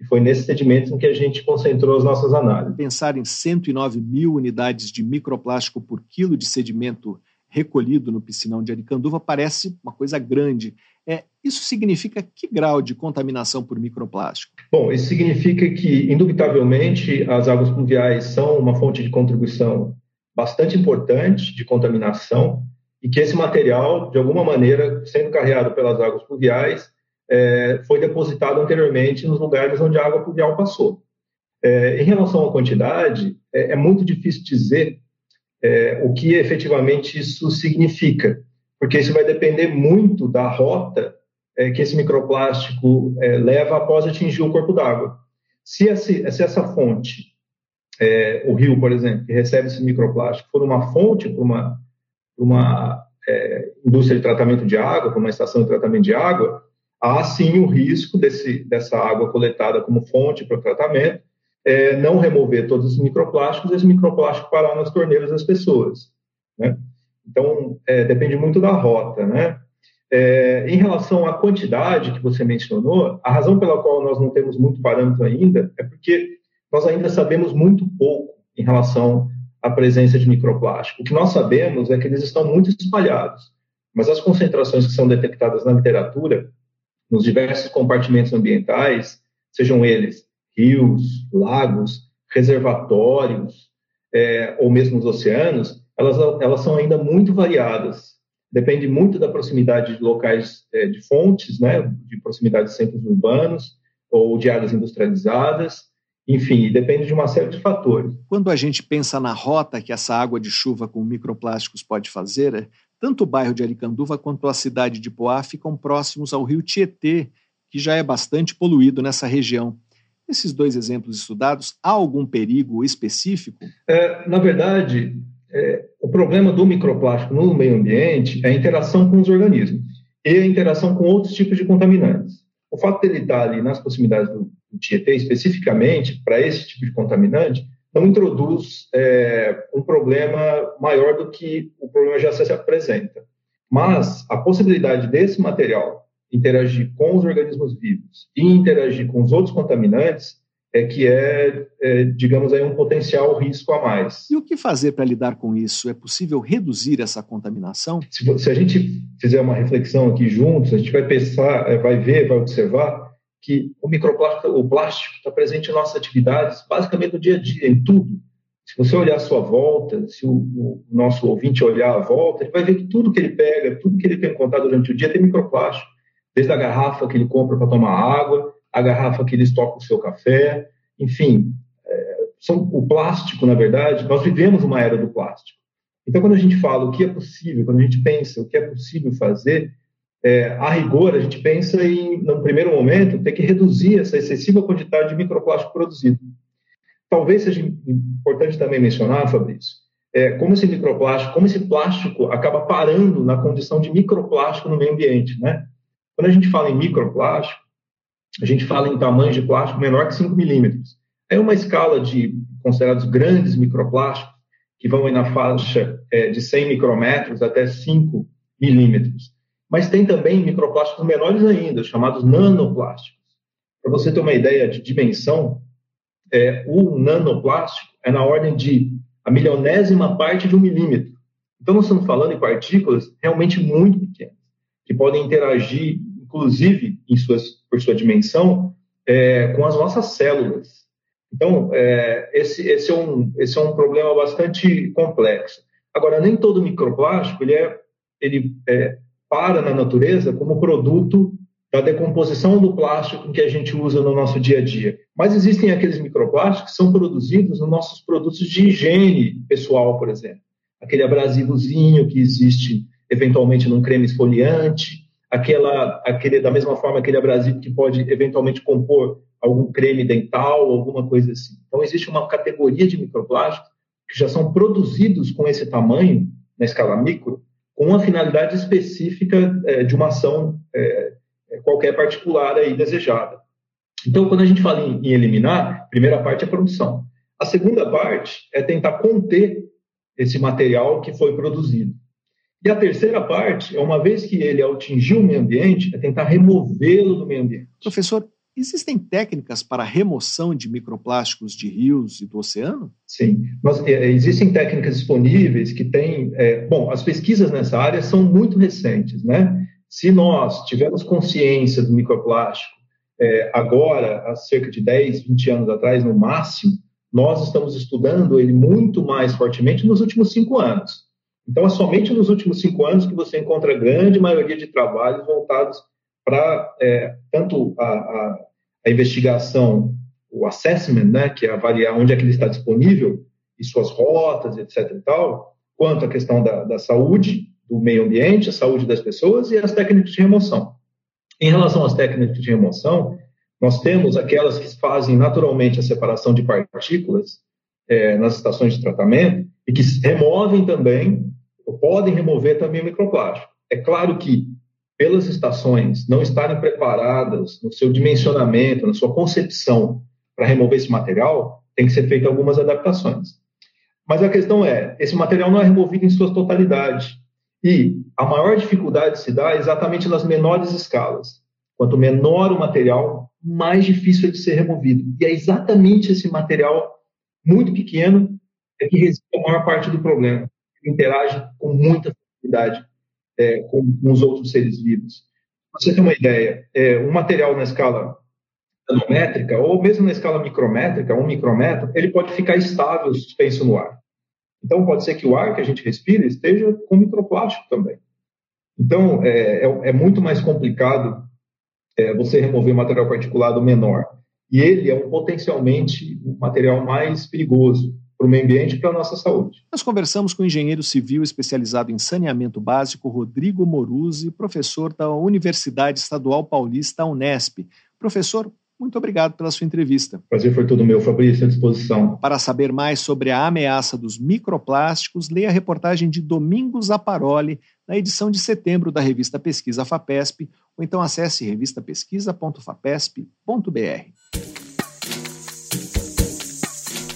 E: E foi nesses sedimentos em que a gente concentrou as nossas análises.
A: Pensar em 109 mil unidades de microplástico por quilo de sedimento recolhido no piscinão de Aricanduva parece uma coisa grande. É, isso significa que grau de contaminação por microplástico?
E: Bom, isso significa que, indubitavelmente, as águas pluviais são uma fonte de contribuição bastante importante de contaminação e que esse material, de alguma maneira, sendo carregado pelas águas pluviais, é, foi depositado anteriormente nos lugares onde a água pluvial passou. É, em relação à quantidade, é, é muito difícil dizer é, o que efetivamente isso significa porque isso vai depender muito da rota é, que esse microplástico é, leva após atingir o corpo d'água. Se, se, essa fonte, é, o rio, por exemplo, que recebe esse microplástico, for uma fonte para uma, uma é, indústria de tratamento de água, para uma estação de tratamento de água, há sim o risco desse, dessa água coletada como fonte para o tratamento é, não remover todos os microplásticos esse microplástico parar nas torneiras das pessoas. Né? Então, é, depende muito da rota, né? É, em relação à quantidade que você mencionou, a razão pela qual nós não temos muito parâmetro ainda é porque nós ainda sabemos muito pouco em relação à presença de microplástico. O que nós sabemos é que eles estão muito espalhados, mas as concentrações que são detectadas na literatura, nos diversos compartimentos ambientais, sejam eles rios, lagos, reservatórios, é, ou mesmo os oceanos, elas, elas são ainda muito variadas. Depende muito da proximidade de locais é, de fontes, né, de proximidade de centros urbanos ou de áreas industrializadas. Enfim, depende de uma série de fatores.
A: Quando a gente pensa na rota que essa água de chuva com microplásticos pode fazer, tanto o bairro de Aricanduva quanto a cidade de Poá ficam próximos ao rio Tietê, que já é bastante poluído nessa região. Nesses dois exemplos estudados, há algum perigo específico?
E: É, na verdade, é, o problema do microplástico no meio ambiente é a interação com os organismos e a interação com outros tipos de contaminantes. O fato de ele estar ali nas proximidades do, do Tietê, especificamente para esse tipo de contaminante, não introduz é, um problema maior do que o problema já se apresenta. Mas a possibilidade desse material interagir com os organismos vivos e interagir com os outros contaminantes é que é, é, digamos aí, um potencial risco a mais.
A: E o que fazer para lidar com isso? É possível reduzir essa contaminação?
E: Se, se, a gente fizer uma reflexão aqui juntos, a gente vai pensar, é, vai ver, vai observar que o microplástico, o plástico está presente em nossas atividades, basicamente no dia a dia, em tudo. Se você olhar à sua volta, se o, o nosso ouvinte olhar à volta, ele vai ver que tudo que ele pega, tudo que ele tem encontrado durante o dia tem microplástico. Desde a garrafa que ele compra para tomar água, a garrafa que ele estoca o seu café, enfim, é, são, o plástico, na verdade, nós vivemos uma era do plástico. Então, quando a gente fala o que é possível, quando a gente pensa o que é possível fazer, é, a rigor, a gente pensa em, no primeiro momento, ter que reduzir essa excessiva quantidade de microplástico produzido. Talvez seja importante também mencionar, Fabrício, é, como esse microplástico, como esse plástico acaba parando na condição de microplástico no meio ambiente, né? Quando a gente fala em microplástico, a gente fala em tamanho de plástico menor que 5 milímetros. É uma escala de considerados grandes microplásticos, que vão na faixa é, de 100 micrômetros até 5 milímetros. Mas tem também microplásticos menores ainda, chamados nanoplásticos. Para você ter uma ideia de dimensão, é, o nanoplástico é na ordem de a milionésima parte de um milímetro. Então, nós estamos falando em partículas realmente muito pequenas, que podem interagir inclusive em suas, por sua dimensão, é, com as nossas células. Então, é, esse, esse, é um, esse é um problema bastante complexo. Agora, nem todo microplástico ele, é, ele é, para na natureza como produto da decomposição do plástico que a gente usa no nosso dia a dia. Mas existem aqueles microplásticos que são produzidos nos nossos produtos de higiene pessoal, por exemplo. Aquele abrasivozinho que existe eventualmente num creme esfoliante, aquela, aquele, da mesma forma aquele abrasivo que pode eventualmente compor algum creme dental, alguma coisa assim. Então, existe uma categoria de microplásticos que já são produzidos com esse tamanho, na escala micro, com uma finalidade específica é, de uma ação é, é qualquer particular aí desejada. Então, quando a gente fala em, em eliminar, a primeira parte é a produção. A segunda parte é tentar conter esse material que foi produzido. E a terceira parte é, uma vez que ele atingir o meio ambiente, é tentar removê-lo do meio ambiente.
A: Professor, existem técnicas para remoção de microplásticos de rios e do oceano?
E: Sim, Nós, é, existem técnicas disponíveis que têm. É, bom, as pesquisas nessa área são muito recentes, né? Se nós tivermos consciência do microplástico é, agora, há cerca de 10, 20 anos atrás, no máximo, nós estamos estudando ele muito mais fortemente nos últimos cinco anos. Então, é somente nos últimos cinco anos que você encontra a grande maioria de trabalhos voltados para é, tanto a, a, a, investigação, o assessment, né, que é avaliar onde é que ele está disponível e suas rotas, etc. e tal, quanto a questão da, da saúde, do meio ambiente, a saúde das pessoas e as técnicas de remoção. Em relação às técnicas de remoção, nós temos aquelas que fazem naturalmente a separação de partículas é, nas estações de tratamento e que removem também podem remover também o microplástico. É claro que, pelas estações não estarem preparadas no seu dimensionamento, na sua concepção para remover esse material, tem que ser feita algumas adaptações. Mas a questão é, esse material não é removido em sua totalidade. E a maior dificuldade se dá exatamente nas menores escalas. Quanto menor o material, mais difícil é de ser removido. E é exatamente esse material muito pequeno é que reside a maior parte do problema interage com muita facilidade é, com, com, os outros seres vivos. Pra você ter uma ideia, é, um material na escala nanométrica, ou mesmo na escala micrométrica, um micrometro, ele pode ficar estável, suspenso no ar. Então, pode ser que o ar que a gente respira esteja com microplástico também. Então, é, é, é muito mais complicado é, você remover material particulado menor. E ele é um, potencialmente o material mais perigoso para o meio ambiente e para a nossa saúde.
A: Nós conversamos com o engenheiro civil especializado em saneamento básico, Rodrigo Moruzzi, professor da Universidade Estadual Paulista, Unesp. Professor, muito obrigado pela sua entrevista.
E: Prazer foi todo meu, Fabrício, à disposição.
A: Para saber mais sobre a ameaça dos microplásticos, leia a reportagem de Domingos Aparoli na edição de setembro da revista Pesquisa FAPESP, ou então acesse revistapesquisa.fapesp.br.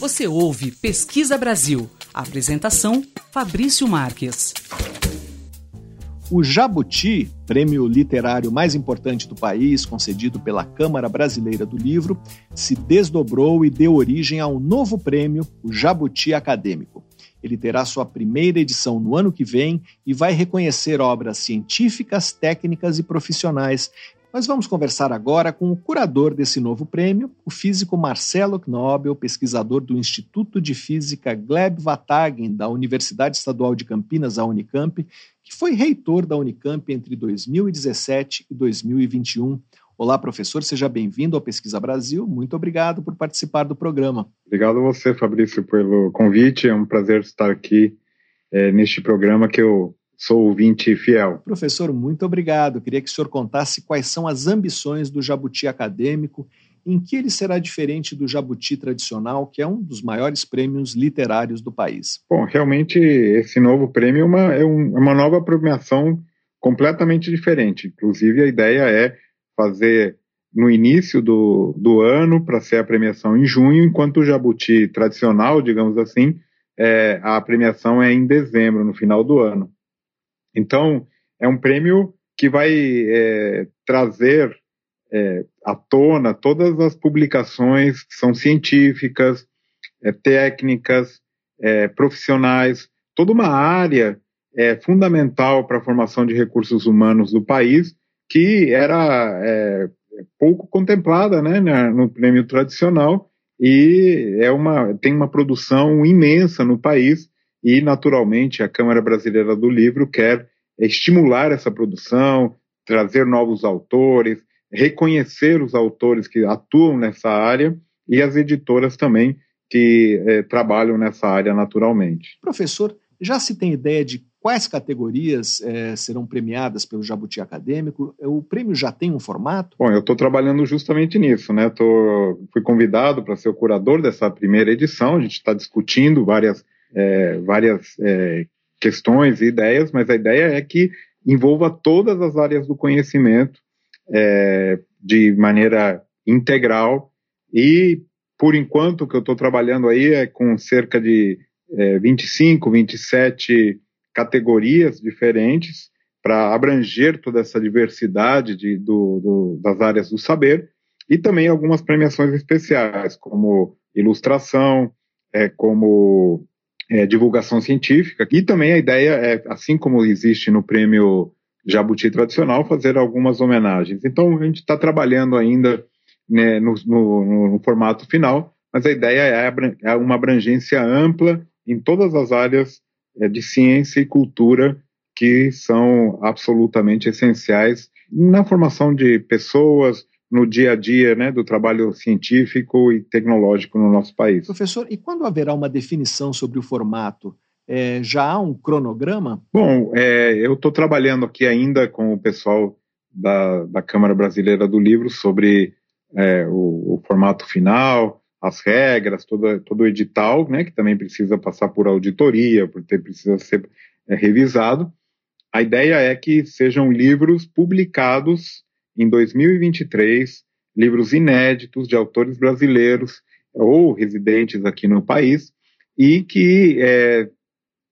B: Você ouve Pesquisa Brasil. Apresentação: Fabrício Marques.
A: O Jabuti, prêmio literário mais importante do país, concedido pela Câmara Brasileira do Livro, se desdobrou e deu origem a um novo prêmio, o Jabuti Acadêmico. Ele terá sua primeira edição no ano que vem e vai reconhecer obras científicas, técnicas e profissionais nós vamos conversar agora com o curador desse novo prêmio, o físico Marcelo Knobel, pesquisador do Instituto de Física Gleb Vatagen, da Universidade Estadual de Campinas, a Unicamp, que foi reitor da Unicamp entre 2017 e 2021. Olá, professor, seja bem-vindo ao Pesquisa Brasil. Muito obrigado por participar do programa.
F: Obrigado a você, Fabrício, pelo convite. É um prazer estar aqui é, neste programa que eu sou ouvinte fiel.
A: Professor, muito obrigado. Queria que o senhor contasse quais são as ambições do Jabuti acadêmico, em que ele será diferente do Jabuti tradicional, que é um dos maiores prêmios literários do país.
F: Bom, realmente esse novo prêmio é uma, é é uma nova premiação completamente diferente. Inclusive, a ideia é fazer no início do, do ano, para ser a premiação em junho, enquanto o Jabuti tradicional, digamos assim, é, a premiação é em dezembro, no final do ano. Então, é um prêmio que vai é, trazer é, à tona todas as publicações que são científicas, é, técnicas, é, profissionais, toda uma área é, fundamental para a formação de recursos humanos do país que era é, pouco contemplada né, no prêmio tradicional e é uma, tem uma produção imensa no país e, naturalmente, a Câmara Brasileira do Livro quer estimular essa produção, trazer novos autores, reconhecer os autores que atuam nessa área e as editoras também que eh, trabalham nessa área naturalmente.
A: Professor, já se tem ideia de quais categorias eh, serão premiadas pelo Jabuti Acadêmico? O prêmio já tem um formato?
F: Bom, eu estou trabalhando justamente nisso, né? Tô, fui convidado para ser o curador dessa primeira edição. A gente está discutindo várias é, várias é, questões e ideias, mas a ideia é que envolva todas as áreas do conhecimento é, de maneira integral e, por enquanto, o que eu estou trabalhando aí é com cerca de é, 25, 27 categorias diferentes para abranger toda essa diversidade de, do, do, das áreas do saber e também algumas premiações especiais, como ilustração, é, como é, divulgação científica. E também a ideia é, assim como existe no prêmio Jabuti tradicional, fazer algumas homenagens. Então a gente está trabalhando ainda né, no, no, no, formato final, mas a ideia é, é uma abrangência ampla em todas as áreas é, de ciência e cultura que são absolutamente essenciais na formação de pessoas, no dia a dia né, do trabalho científico e tecnológico no nosso país.
A: Professor, e quando haverá uma definição sobre o formato? É, já há um cronograma?
F: Bom, é, eu estou trabalhando aqui ainda com o pessoal da, da Câmara Brasileira do Livro sobre é, o, o, formato final, as regras, todo, todo o edital, né, que também precisa passar por auditoria, porque precisa ser é, revisado. A ideia é que sejam livros publicados em 2023 livros inéditos de autores brasileiros ou residentes aqui no país e que, é,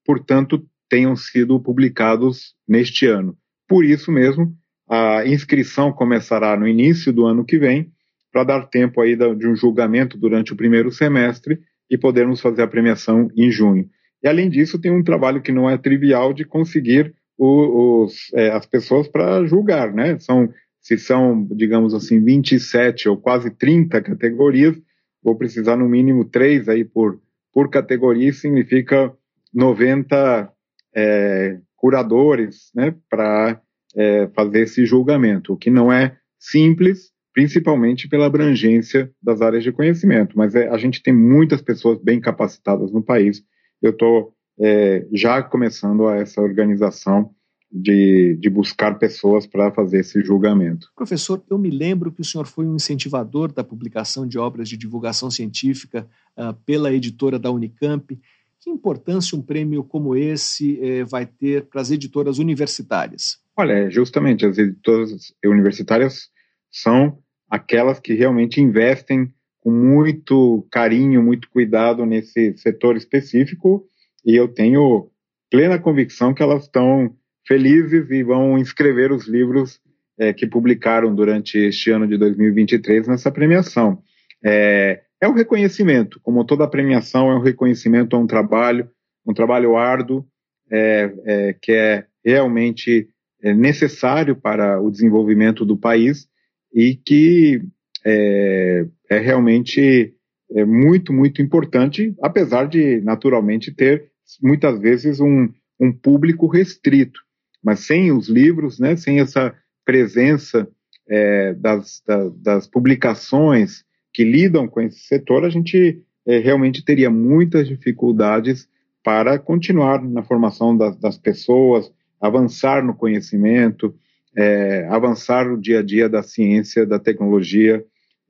F: portanto, tenham sido publicados neste ano. Por isso mesmo, a inscrição começará no início do ano que vem, para dar tempo aí de um julgamento durante o primeiro semestre e podermos fazer a premiação em junho. E além disso, tem um trabalho que não é trivial de conseguir os, é, as pessoas para julgar, né? São se são, digamos assim, 27 ou quase 30 categorias, vou precisar no mínimo três aí por, por categoria, isso significa 90 é, curadores né, para é, fazer esse julgamento, o que não é simples, principalmente pela abrangência das áreas de conhecimento. Mas é, a gente tem muitas pessoas bem capacitadas no país. Eu estou é, já começando a essa organização de, de buscar pessoas para fazer esse julgamento.
A: Professor, eu me lembro que o senhor foi um incentivador da publicação de obras de divulgação científica uh, pela editora da Unicamp. Que importância um prêmio como esse eh, vai ter para as editoras universitárias?
F: Olha, justamente, as editoras universitárias são aquelas que realmente investem com muito carinho, muito cuidado nesse setor específico, e eu tenho plena convicção que elas estão felizes e vão inscrever os livros é, que publicaram durante este ano de 2023 nessa premiação. É, é um reconhecimento, como toda premiação, é um reconhecimento a um trabalho, um trabalho árduo, é, é, que é realmente é, necessário para o desenvolvimento do país e que é, é realmente é muito, muito importante, apesar de, naturalmente, ter muitas vezes um, um público restrito. Mas sem os livros, né, sem essa presença é, das, da, das publicações que lidam com esse setor, a gente é, realmente teria muitas dificuldades para continuar na formação das, das pessoas, avançar no conhecimento, é, avançar no dia a dia da ciência, da tecnologia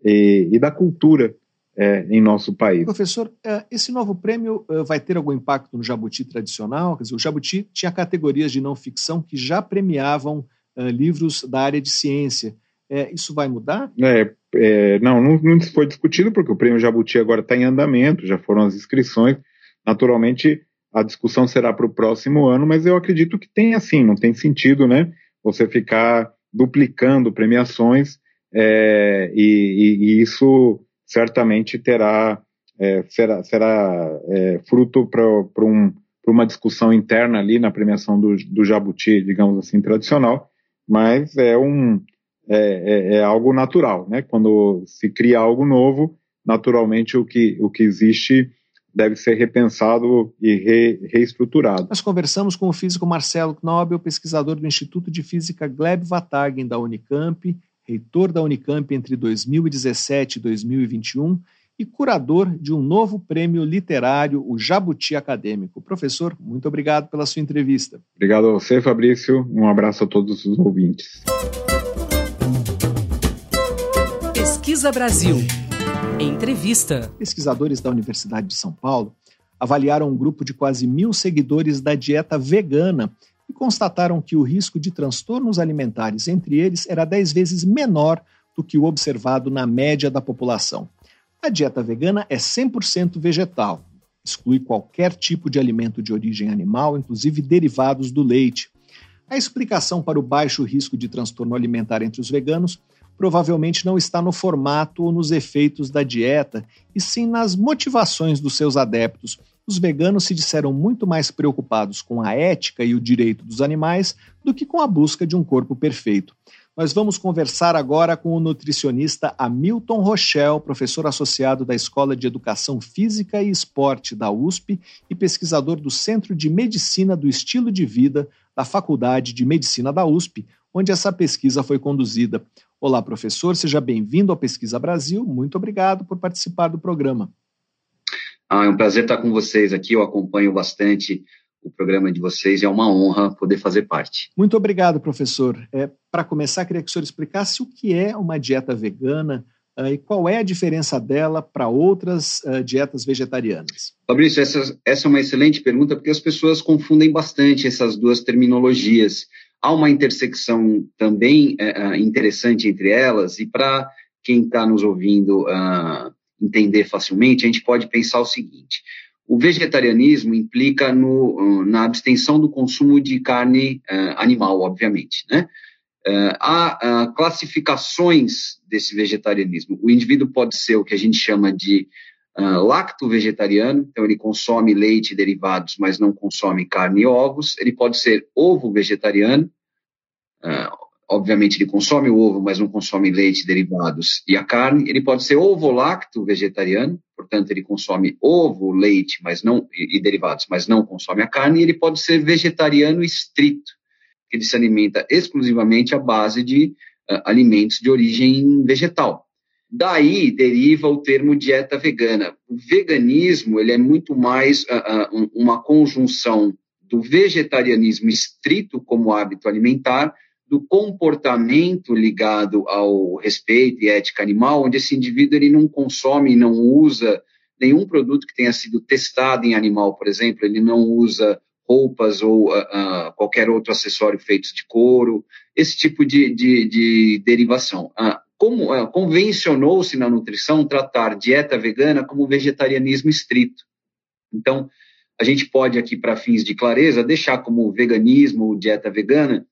F: e, e da cultura é, em nosso país.
A: Professor, é, esse novo prêmio é, vai ter algum impacto no Jabuti tradicional? Quer dizer, o Jabuti tinha categorias de não ficção que já premiavam é, livros da área de ciência. isso vai mudar?
F: É, não, não, não foi discutido porque o prêmio Jabuti agora está em andamento, já foram as inscrições. Naturalmente, a discussão será para o próximo ano, mas eu acredito que tem assim, não tem sentido, né? Você ficar duplicando premiações é, e, e, isso certamente terá é, será, será é, fruto para um, uma discussão interna ali na premiação do, do Jabuti, digamos assim, tradicional, mas é um é, é, é, algo natural, né? Quando se cria algo novo, naturalmente o que, o que existe deve ser repensado e re, reestruturado.
A: Nós conversamos com o físico Marcelo Knobel, pesquisador do Instituto de Física Gleb Vatagen da Unicamp, reitor da Unicamp entre 2017 e 2021 e curador de um novo prêmio literário, o Jabuti Acadêmico. Professor, muito obrigado pela sua entrevista.
F: Obrigado a você, Fabrício. Um abraço a todos os ouvintes.
B: Pesquisa Brasil. Entrevista.
A: Pesquisadores da Universidade de São Paulo avaliaram um grupo de quase mil seguidores da dieta vegana constataram que o risco de transtornos alimentares entre eles era dez vezes menor do que o observado na média da população. A dieta vegana é 100% vegetal, exclui qualquer tipo de alimento de origem animal, inclusive derivados do leite. A explicação para o baixo risco de transtorno alimentar entre os veganos provavelmente não está no formato ou nos efeitos da dieta, e sim nas motivações dos seus adeptos. Os veganos se disseram muito mais preocupados com a ética e o direito dos animais do que com a busca de um corpo perfeito. Nós vamos conversar agora com o nutricionista Hamilton Rochelle, professor associado da Escola de Educação Física e Esporte da USP e pesquisador do Centro de Medicina do Estilo de Vida da Faculdade de Medicina da USP, onde essa pesquisa foi conduzida. Olá, professor, seja bem-vindo ao Pesquisa Brasil. Muito obrigado por participar do programa.
G: Ah, é um prazer estar com vocês aqui. Eu acompanho bastante o programa de vocês e é uma honra poder fazer parte.
A: Muito obrigado, professor. É, Para começar, queria que o senhor explicasse o que é uma dieta vegana uh, e qual é a diferença dela para outras uh, dietas vegetarianas.
G: Fabrício, essa, essa é uma excelente pergunta porque as pessoas confundem bastante essas duas terminologias há uma intersecção também uh, interessante entre elas, e para quem está nos ouvindo uh, entender facilmente, a gente pode pensar o seguinte: o vegetarianismo implica no, na abstenção do consumo de carne uh, animal, obviamente, né? há classificações desse vegetarianismo. O indivíduo pode ser o que a gente chama de Uh, lacto-vegetariano, então ele consome leite e derivados, mas não consome carne e ovos. Ele pode ser ovo-vegetariano, uh, obviamente ele consome o ovo, mas não consome leite, derivados e a carne. Ele pode ser ovo-lacto-vegetariano, portanto ele consome ovo, leite, mas não e, e derivados, mas não consome a carne. E ele pode ser vegetariano estrito, que ele se alimenta exclusivamente à base de uh, alimentos de origem vegetal. Daí deriva o termo dieta vegana. O veganismo ele é muito mais uh, uh, uma conjunção do vegetarianismo estrito como hábito alimentar, do comportamento ligado ao respeito e ética animal, onde esse indivíduo ele não consome, não usa nenhum produto que tenha sido testado em animal, por exemplo, ele não usa roupas ou uh, qualquer outro acessório feito de couro, esse tipo de, de, de derivação. Uh, como uh, convencionou-se na nutrição tratar dieta vegana como vegetarianismo estrito. Então, a gente pode aqui, para fins de clareza, deixar como veganismo dieta vegana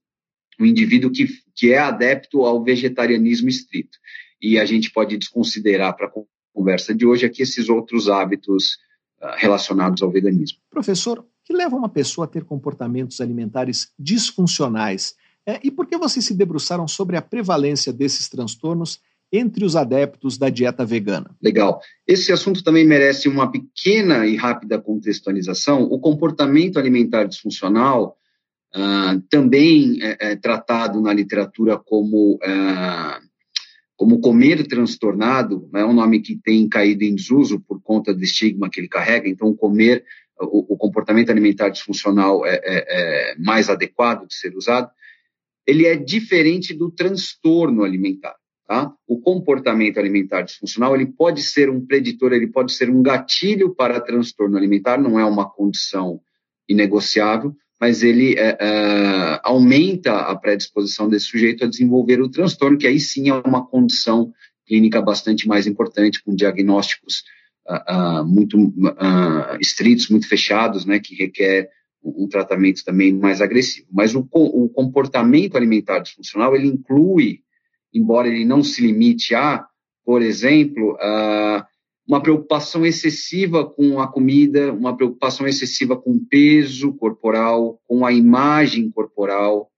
G: o indivíduo que, que é adepto ao vegetarianismo estrito. E a gente pode desconsiderar para a conversa de hoje aqui esses outros hábitos uh, relacionados ao veganismo.
A: Professor, o que leva uma pessoa a ter comportamentos alimentares disfuncionais? É, e por que vocês se debruçaram sobre a prevalência desses transtornos entre os adeptos da dieta vegana?
G: Legal. Esse assunto também merece uma pequena e rápida contextualização. O comportamento alimentar disfuncional uh, também é, é, tratado na literatura como uh, como comer transtornado, é um nome que tem caído em desuso por conta do estigma que ele carrega. Então, comer, o, o comportamento alimentar disfuncional é, é, é mais adequado de ser usado. Ele é diferente do transtorno alimentar. Tá? O comportamento alimentar disfuncional ele pode ser um preditor, ele pode ser um gatilho para transtorno alimentar, não é uma condição inegociável, mas ele é, é, aumenta a predisposição desse sujeito a desenvolver o transtorno, que aí sim é uma condição clínica bastante mais importante, com diagnósticos uh, uh, muito uh, estritos, muito fechados, né, que requer um tratamento também mais agressivo. Mas o, o comportamento alimentar disfuncional, ele inclui embora ele não se limite a, por exemplo, uh, uma preocupação excessiva com a comida, uma preocupação excessiva com o peso corporal, com a imagem corporal,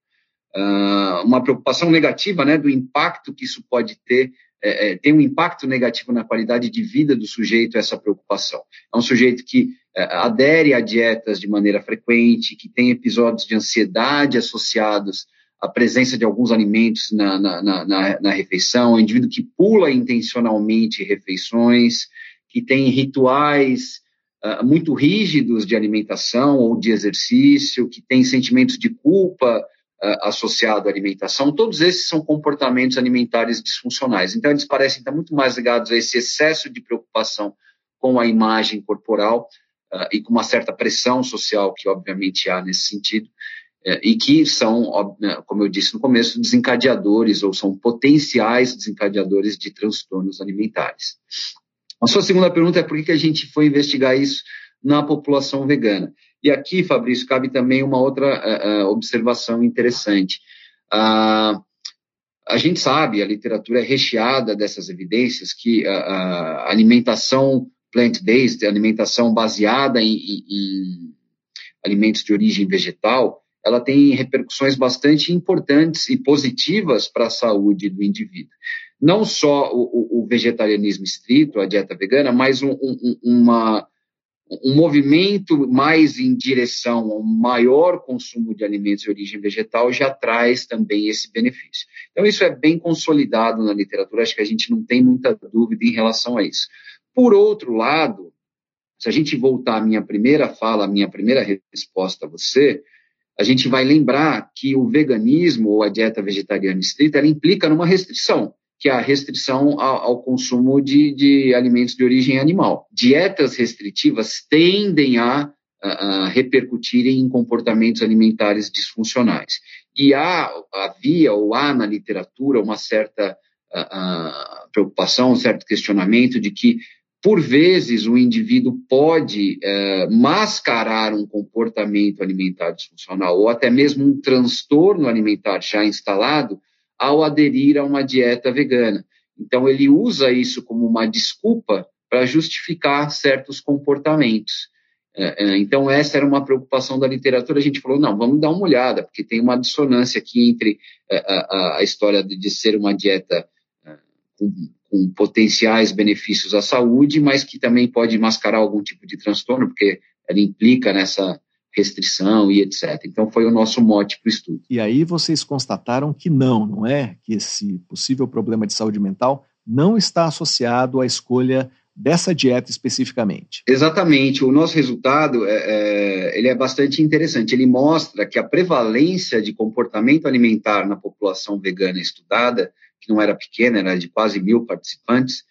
G: uh, uma preocupação negativa né, do impacto que isso pode ter, é, é, tem um impacto negativo na qualidade de vida do sujeito, essa preocupação. É um sujeito que é, adere a dietas de maneira frequente, que tem episódios de ansiedade associados a presença de alguns alimentos na, na, na, na refeição, o indivíduo que pula intencionalmente refeições, que tem rituais uh, muito rígidos de alimentação ou de exercício, que tem sentimentos de culpa uh, associado à alimentação, todos esses são comportamentos alimentares disfuncionais. Então, eles parecem estar muito mais ligados a esse excesso de preocupação com a imagem corporal uh, e com uma certa pressão social que, obviamente, há nesse sentido, e que são, né, como eu disse no começo, desencadeadores ou são potenciais desencadeadores de transtornos alimentares. A sua segunda pergunta é por que a gente foi investigar isso na população vegana. E aqui, Fabrício, cabe também uma outra uh, observação interessante. Uh, a gente sabe, a literatura é recheada dessas evidências que a, alimentação plant-based, alimentação baseada em, em, em alimentos de origem vegetal, ela tem repercussões bastante importantes e positivas para a saúde do indivíduo. Não só o, o vegetarianismo estrito, a dieta vegana, mas um, um, uma, um movimento mais em direção ao maior consumo de alimentos de origem vegetal já traz também esse benefício. Então, isso é bem consolidado na literatura, acho que a gente não tem muita dúvida em relação a isso. Por outro lado, se a gente voltar à minha primeira fala, à minha primeira resposta a você, a gente vai lembrar que o veganismo ou a dieta vegetariana estrita ela implica numa restrição, que é a restrição ao, ao consumo de, de, alimentos de origem animal. Dietas restritivas tendem a, a, a repercutirem em comportamentos alimentares disfuncionais. E há, havia ou há na literatura uma certa a, preocupação, um certo questionamento de que por vezes, o indivíduo pode é, mascarar um comportamento alimentar disfuncional ou até mesmo um transtorno alimentar já instalado ao aderir a uma dieta vegana. Então, ele usa isso como uma desculpa para justificar certos comportamentos. É, é, então, essa era uma preocupação da literatura. A gente falou: não, vamos dar uma olhada, porque tem uma dissonância aqui entre é, a, a, a história de, ser uma dieta com potenciais benefícios à saúde, mas que também pode mascarar algum tipo de transtorno, porque ela implica nessa restrição e etc. Então foi o nosso mote para o estudo.
A: E aí vocês constataram que não, não é? Que esse possível problema de saúde mental não está associado à escolha dessa dieta especificamente.
G: Exatamente. O nosso resultado é, é, ele é bastante interessante. Ele mostra que a prevalência de comportamento alimentar na população vegana estudada que não era pequena, era de quase mil participantes,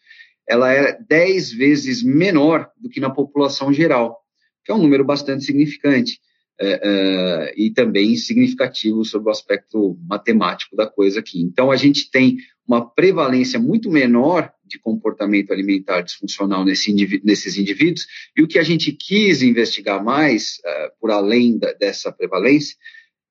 G: ela era dez vezes menor do que na população geral, que é um número bastante significante. É, é, e também significativo sobre o aspecto matemático da coisa aqui. Então, a gente tem uma prevalência muito menor de comportamento alimentar disfuncional nesse nesses indivíduos, e o que a gente quis investigar mais, uh, por além da, dessa prevalência,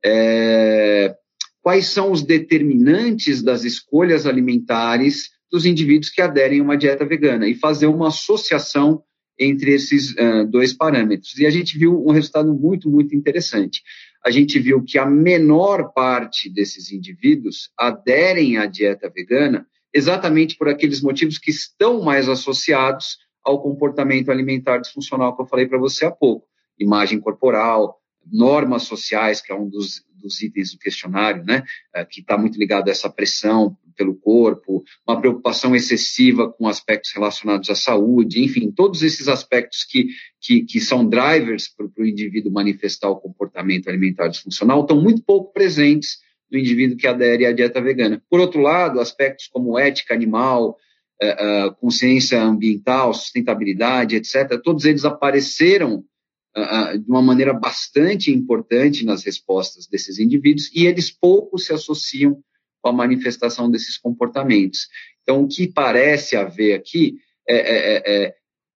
G: é quais são os determinantes das escolhas alimentares dos indivíduos que aderem a uma dieta vegana e fazer uma associação entre esses uh, dois parâmetros. E a gente viu um resultado muito, muito interessante. A gente viu que a menor parte desses indivíduos aderem à dieta vegana exatamente por aqueles motivos que estão mais associados ao comportamento alimentar disfuncional que eu falei para você há pouco. Imagem corporal, normas sociais, que é um dos, dos itens do questionário, né, é, que está muito ligado a essa pressão pelo corpo, uma preocupação excessiva com aspectos relacionados à saúde, enfim, todos esses aspectos que, que, que são drivers para o indivíduo manifestar o comportamento alimentar disfuncional estão muito pouco presentes do indivíduo que adere à dieta vegana. Por outro lado, aspectos como ética animal, é, é, consciência ambiental, sustentabilidade, etc., todos eles apareceram de uma maneira bastante importante nas respostas desses indivíduos e eles pouco se associam com a manifestação desses comportamentos. Então, o que parece haver aqui é, é, é, é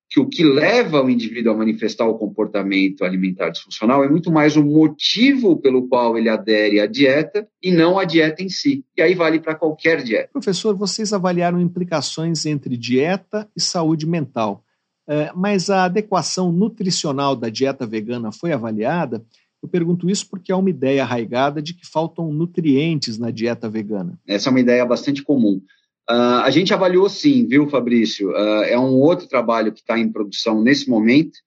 G: que o que leva o indivíduo a manifestar o comportamento alimentar disfuncional é muito mais o motivo pelo qual ele adere à dieta e não a dieta em si. E aí vale para qualquer dieta.
A: Professor, vocês avaliaram implicações entre dieta e saúde mental. É, mas a adequação nutricional da dieta vegana foi avaliada? Eu pergunto isso porque há uma ideia arraigada de que faltam nutrientes na dieta vegana.
G: Essa é uma ideia bastante comum. Uh, a gente avaliou sim, viu, Fabrício? Uh, é um outro trabalho que está em produção nesse momento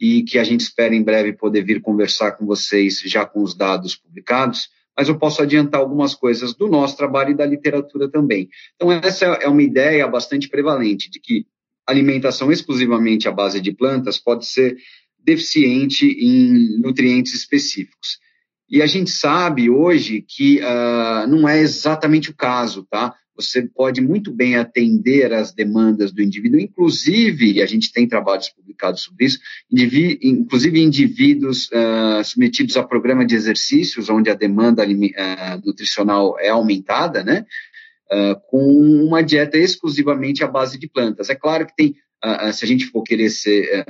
G: e que a gente espera em breve poder vir conversar com vocês já com os dados publicados, mas eu posso adiantar algumas coisas do nosso trabalho e da literatura também. Então, essa é uma ideia bastante prevalente de que alimentação exclusivamente à base de plantas pode ser deficiente em nutrientes específicos. E a gente sabe hoje que uh, não é exatamente o caso, tá? Você pode muito bem atender às demandas do indivíduo, inclusive, e a gente tem trabalhos publicados sobre isso, inclusive indivíduos uh, submetidos a programa de exercícios, onde a demanda uh, nutricional é aumentada, né? Uh, com uma dieta exclusivamente à base de plantas. É claro que tem, uh, se a gente for querer ser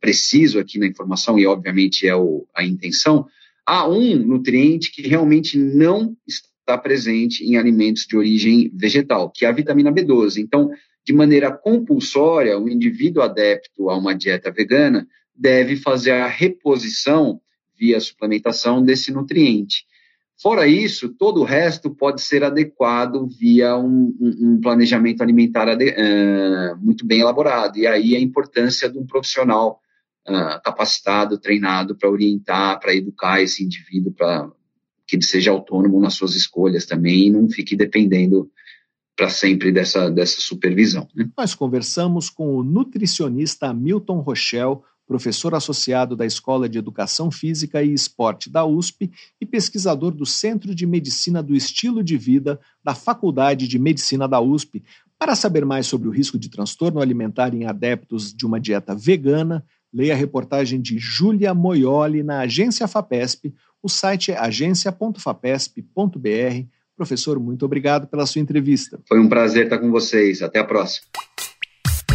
G: preciso aqui na informação, e obviamente é o, a intenção, há um nutriente que realmente não está presente em alimentos de origem vegetal, que é a vitamina B12. Então, de maneira compulsória, o indivíduo adepto a uma dieta vegana deve fazer a reposição via suplementação desse nutriente. Fora isso, todo o resto pode ser adequado via um, um, planejamento alimentar uh, muito bem elaborado. E aí a importância de um profissional uh, capacitado, treinado para orientar, para educar esse indivíduo, para que ele seja autônomo nas suas escolhas também e não fique dependendo para sempre dessa, dessa supervisão. Né?
A: Nós conversamos com o nutricionista Milton Rochelle professor associado da Escola de Educação Física e Esporte da USP e pesquisador do Centro de Medicina do Estilo de Vida da Faculdade de Medicina da USP. Para saber mais sobre o risco de transtorno alimentar em adeptos de uma dieta vegana, leia a reportagem de Júlia Moioli na Agência FAPESP. O site é agência.fapesp.br. Professor, muito obrigado pela sua entrevista.
G: Foi um prazer estar com vocês. Até a próxima.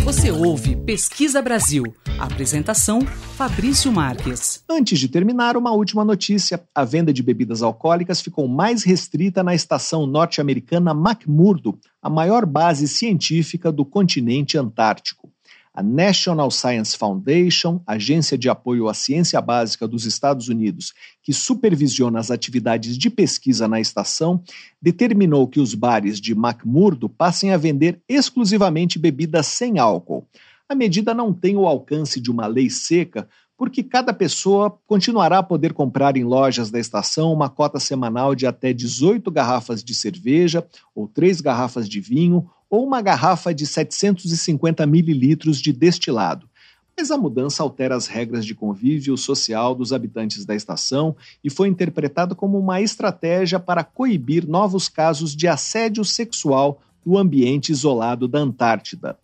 B: Você ouve Pesquisa Brasil. Apresentação: Fabrício Marques.
A: Antes de terminar, uma última notícia: a venda de bebidas alcoólicas ficou mais restrita na estação norte-americana McMurdo, a maior base científica do continente antártico a National Science Foundation, agência de apoio à ciência básica dos Estados Unidos, que supervisiona as atividades de pesquisa na estação, determinou que os bares de McMurdo passem a vender exclusivamente bebidas sem álcool. A medida não tem o alcance de uma lei seca, porque cada pessoa continuará a poder comprar em lojas da estação uma cota semanal de até 18 garrafas de cerveja ou 3 garrafas de vinho ou uma garrafa de 750 mililitros de destilado. Mas a mudança altera as regras de convívio social dos habitantes da estação e foi interpretada como uma estratégia para coibir novos casos de assédio sexual no ambiente isolado da Antártida.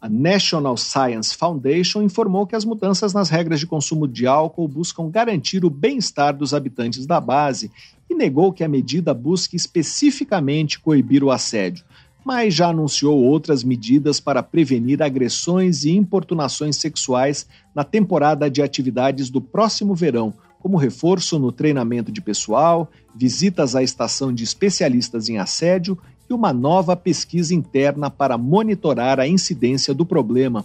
A: A National Science Foundation informou que as mudanças nas regras de consumo de álcool buscam garantir o bem-estar dos habitantes da base e negou que a medida busque especificamente coibir o assédio mas já anunciou outras medidas para prevenir agressões e importunações sexuais na temporada de atividades do próximo verão, como reforço no treinamento de pessoal, visitas à estação de especialistas em assédio e uma nova pesquisa interna para monitorar a incidência do problema.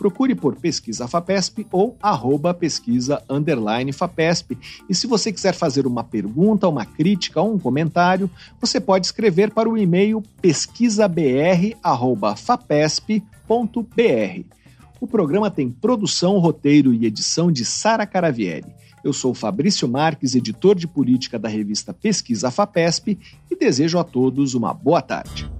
A: procure por Pesquisa FAPESP ou arroba pesquisa underline FAPESP. E se você quiser fazer uma pergunta, uma crítica ou um comentário, você pode escrever para o e-mail pesquisabr.fapesp.br. O programa tem produção, roteiro e edição de Sara Caravieri. Eu sou Fabrício Marques, editor de política da revista Pesquisa FAPESP e desejo a todos uma boa tarde.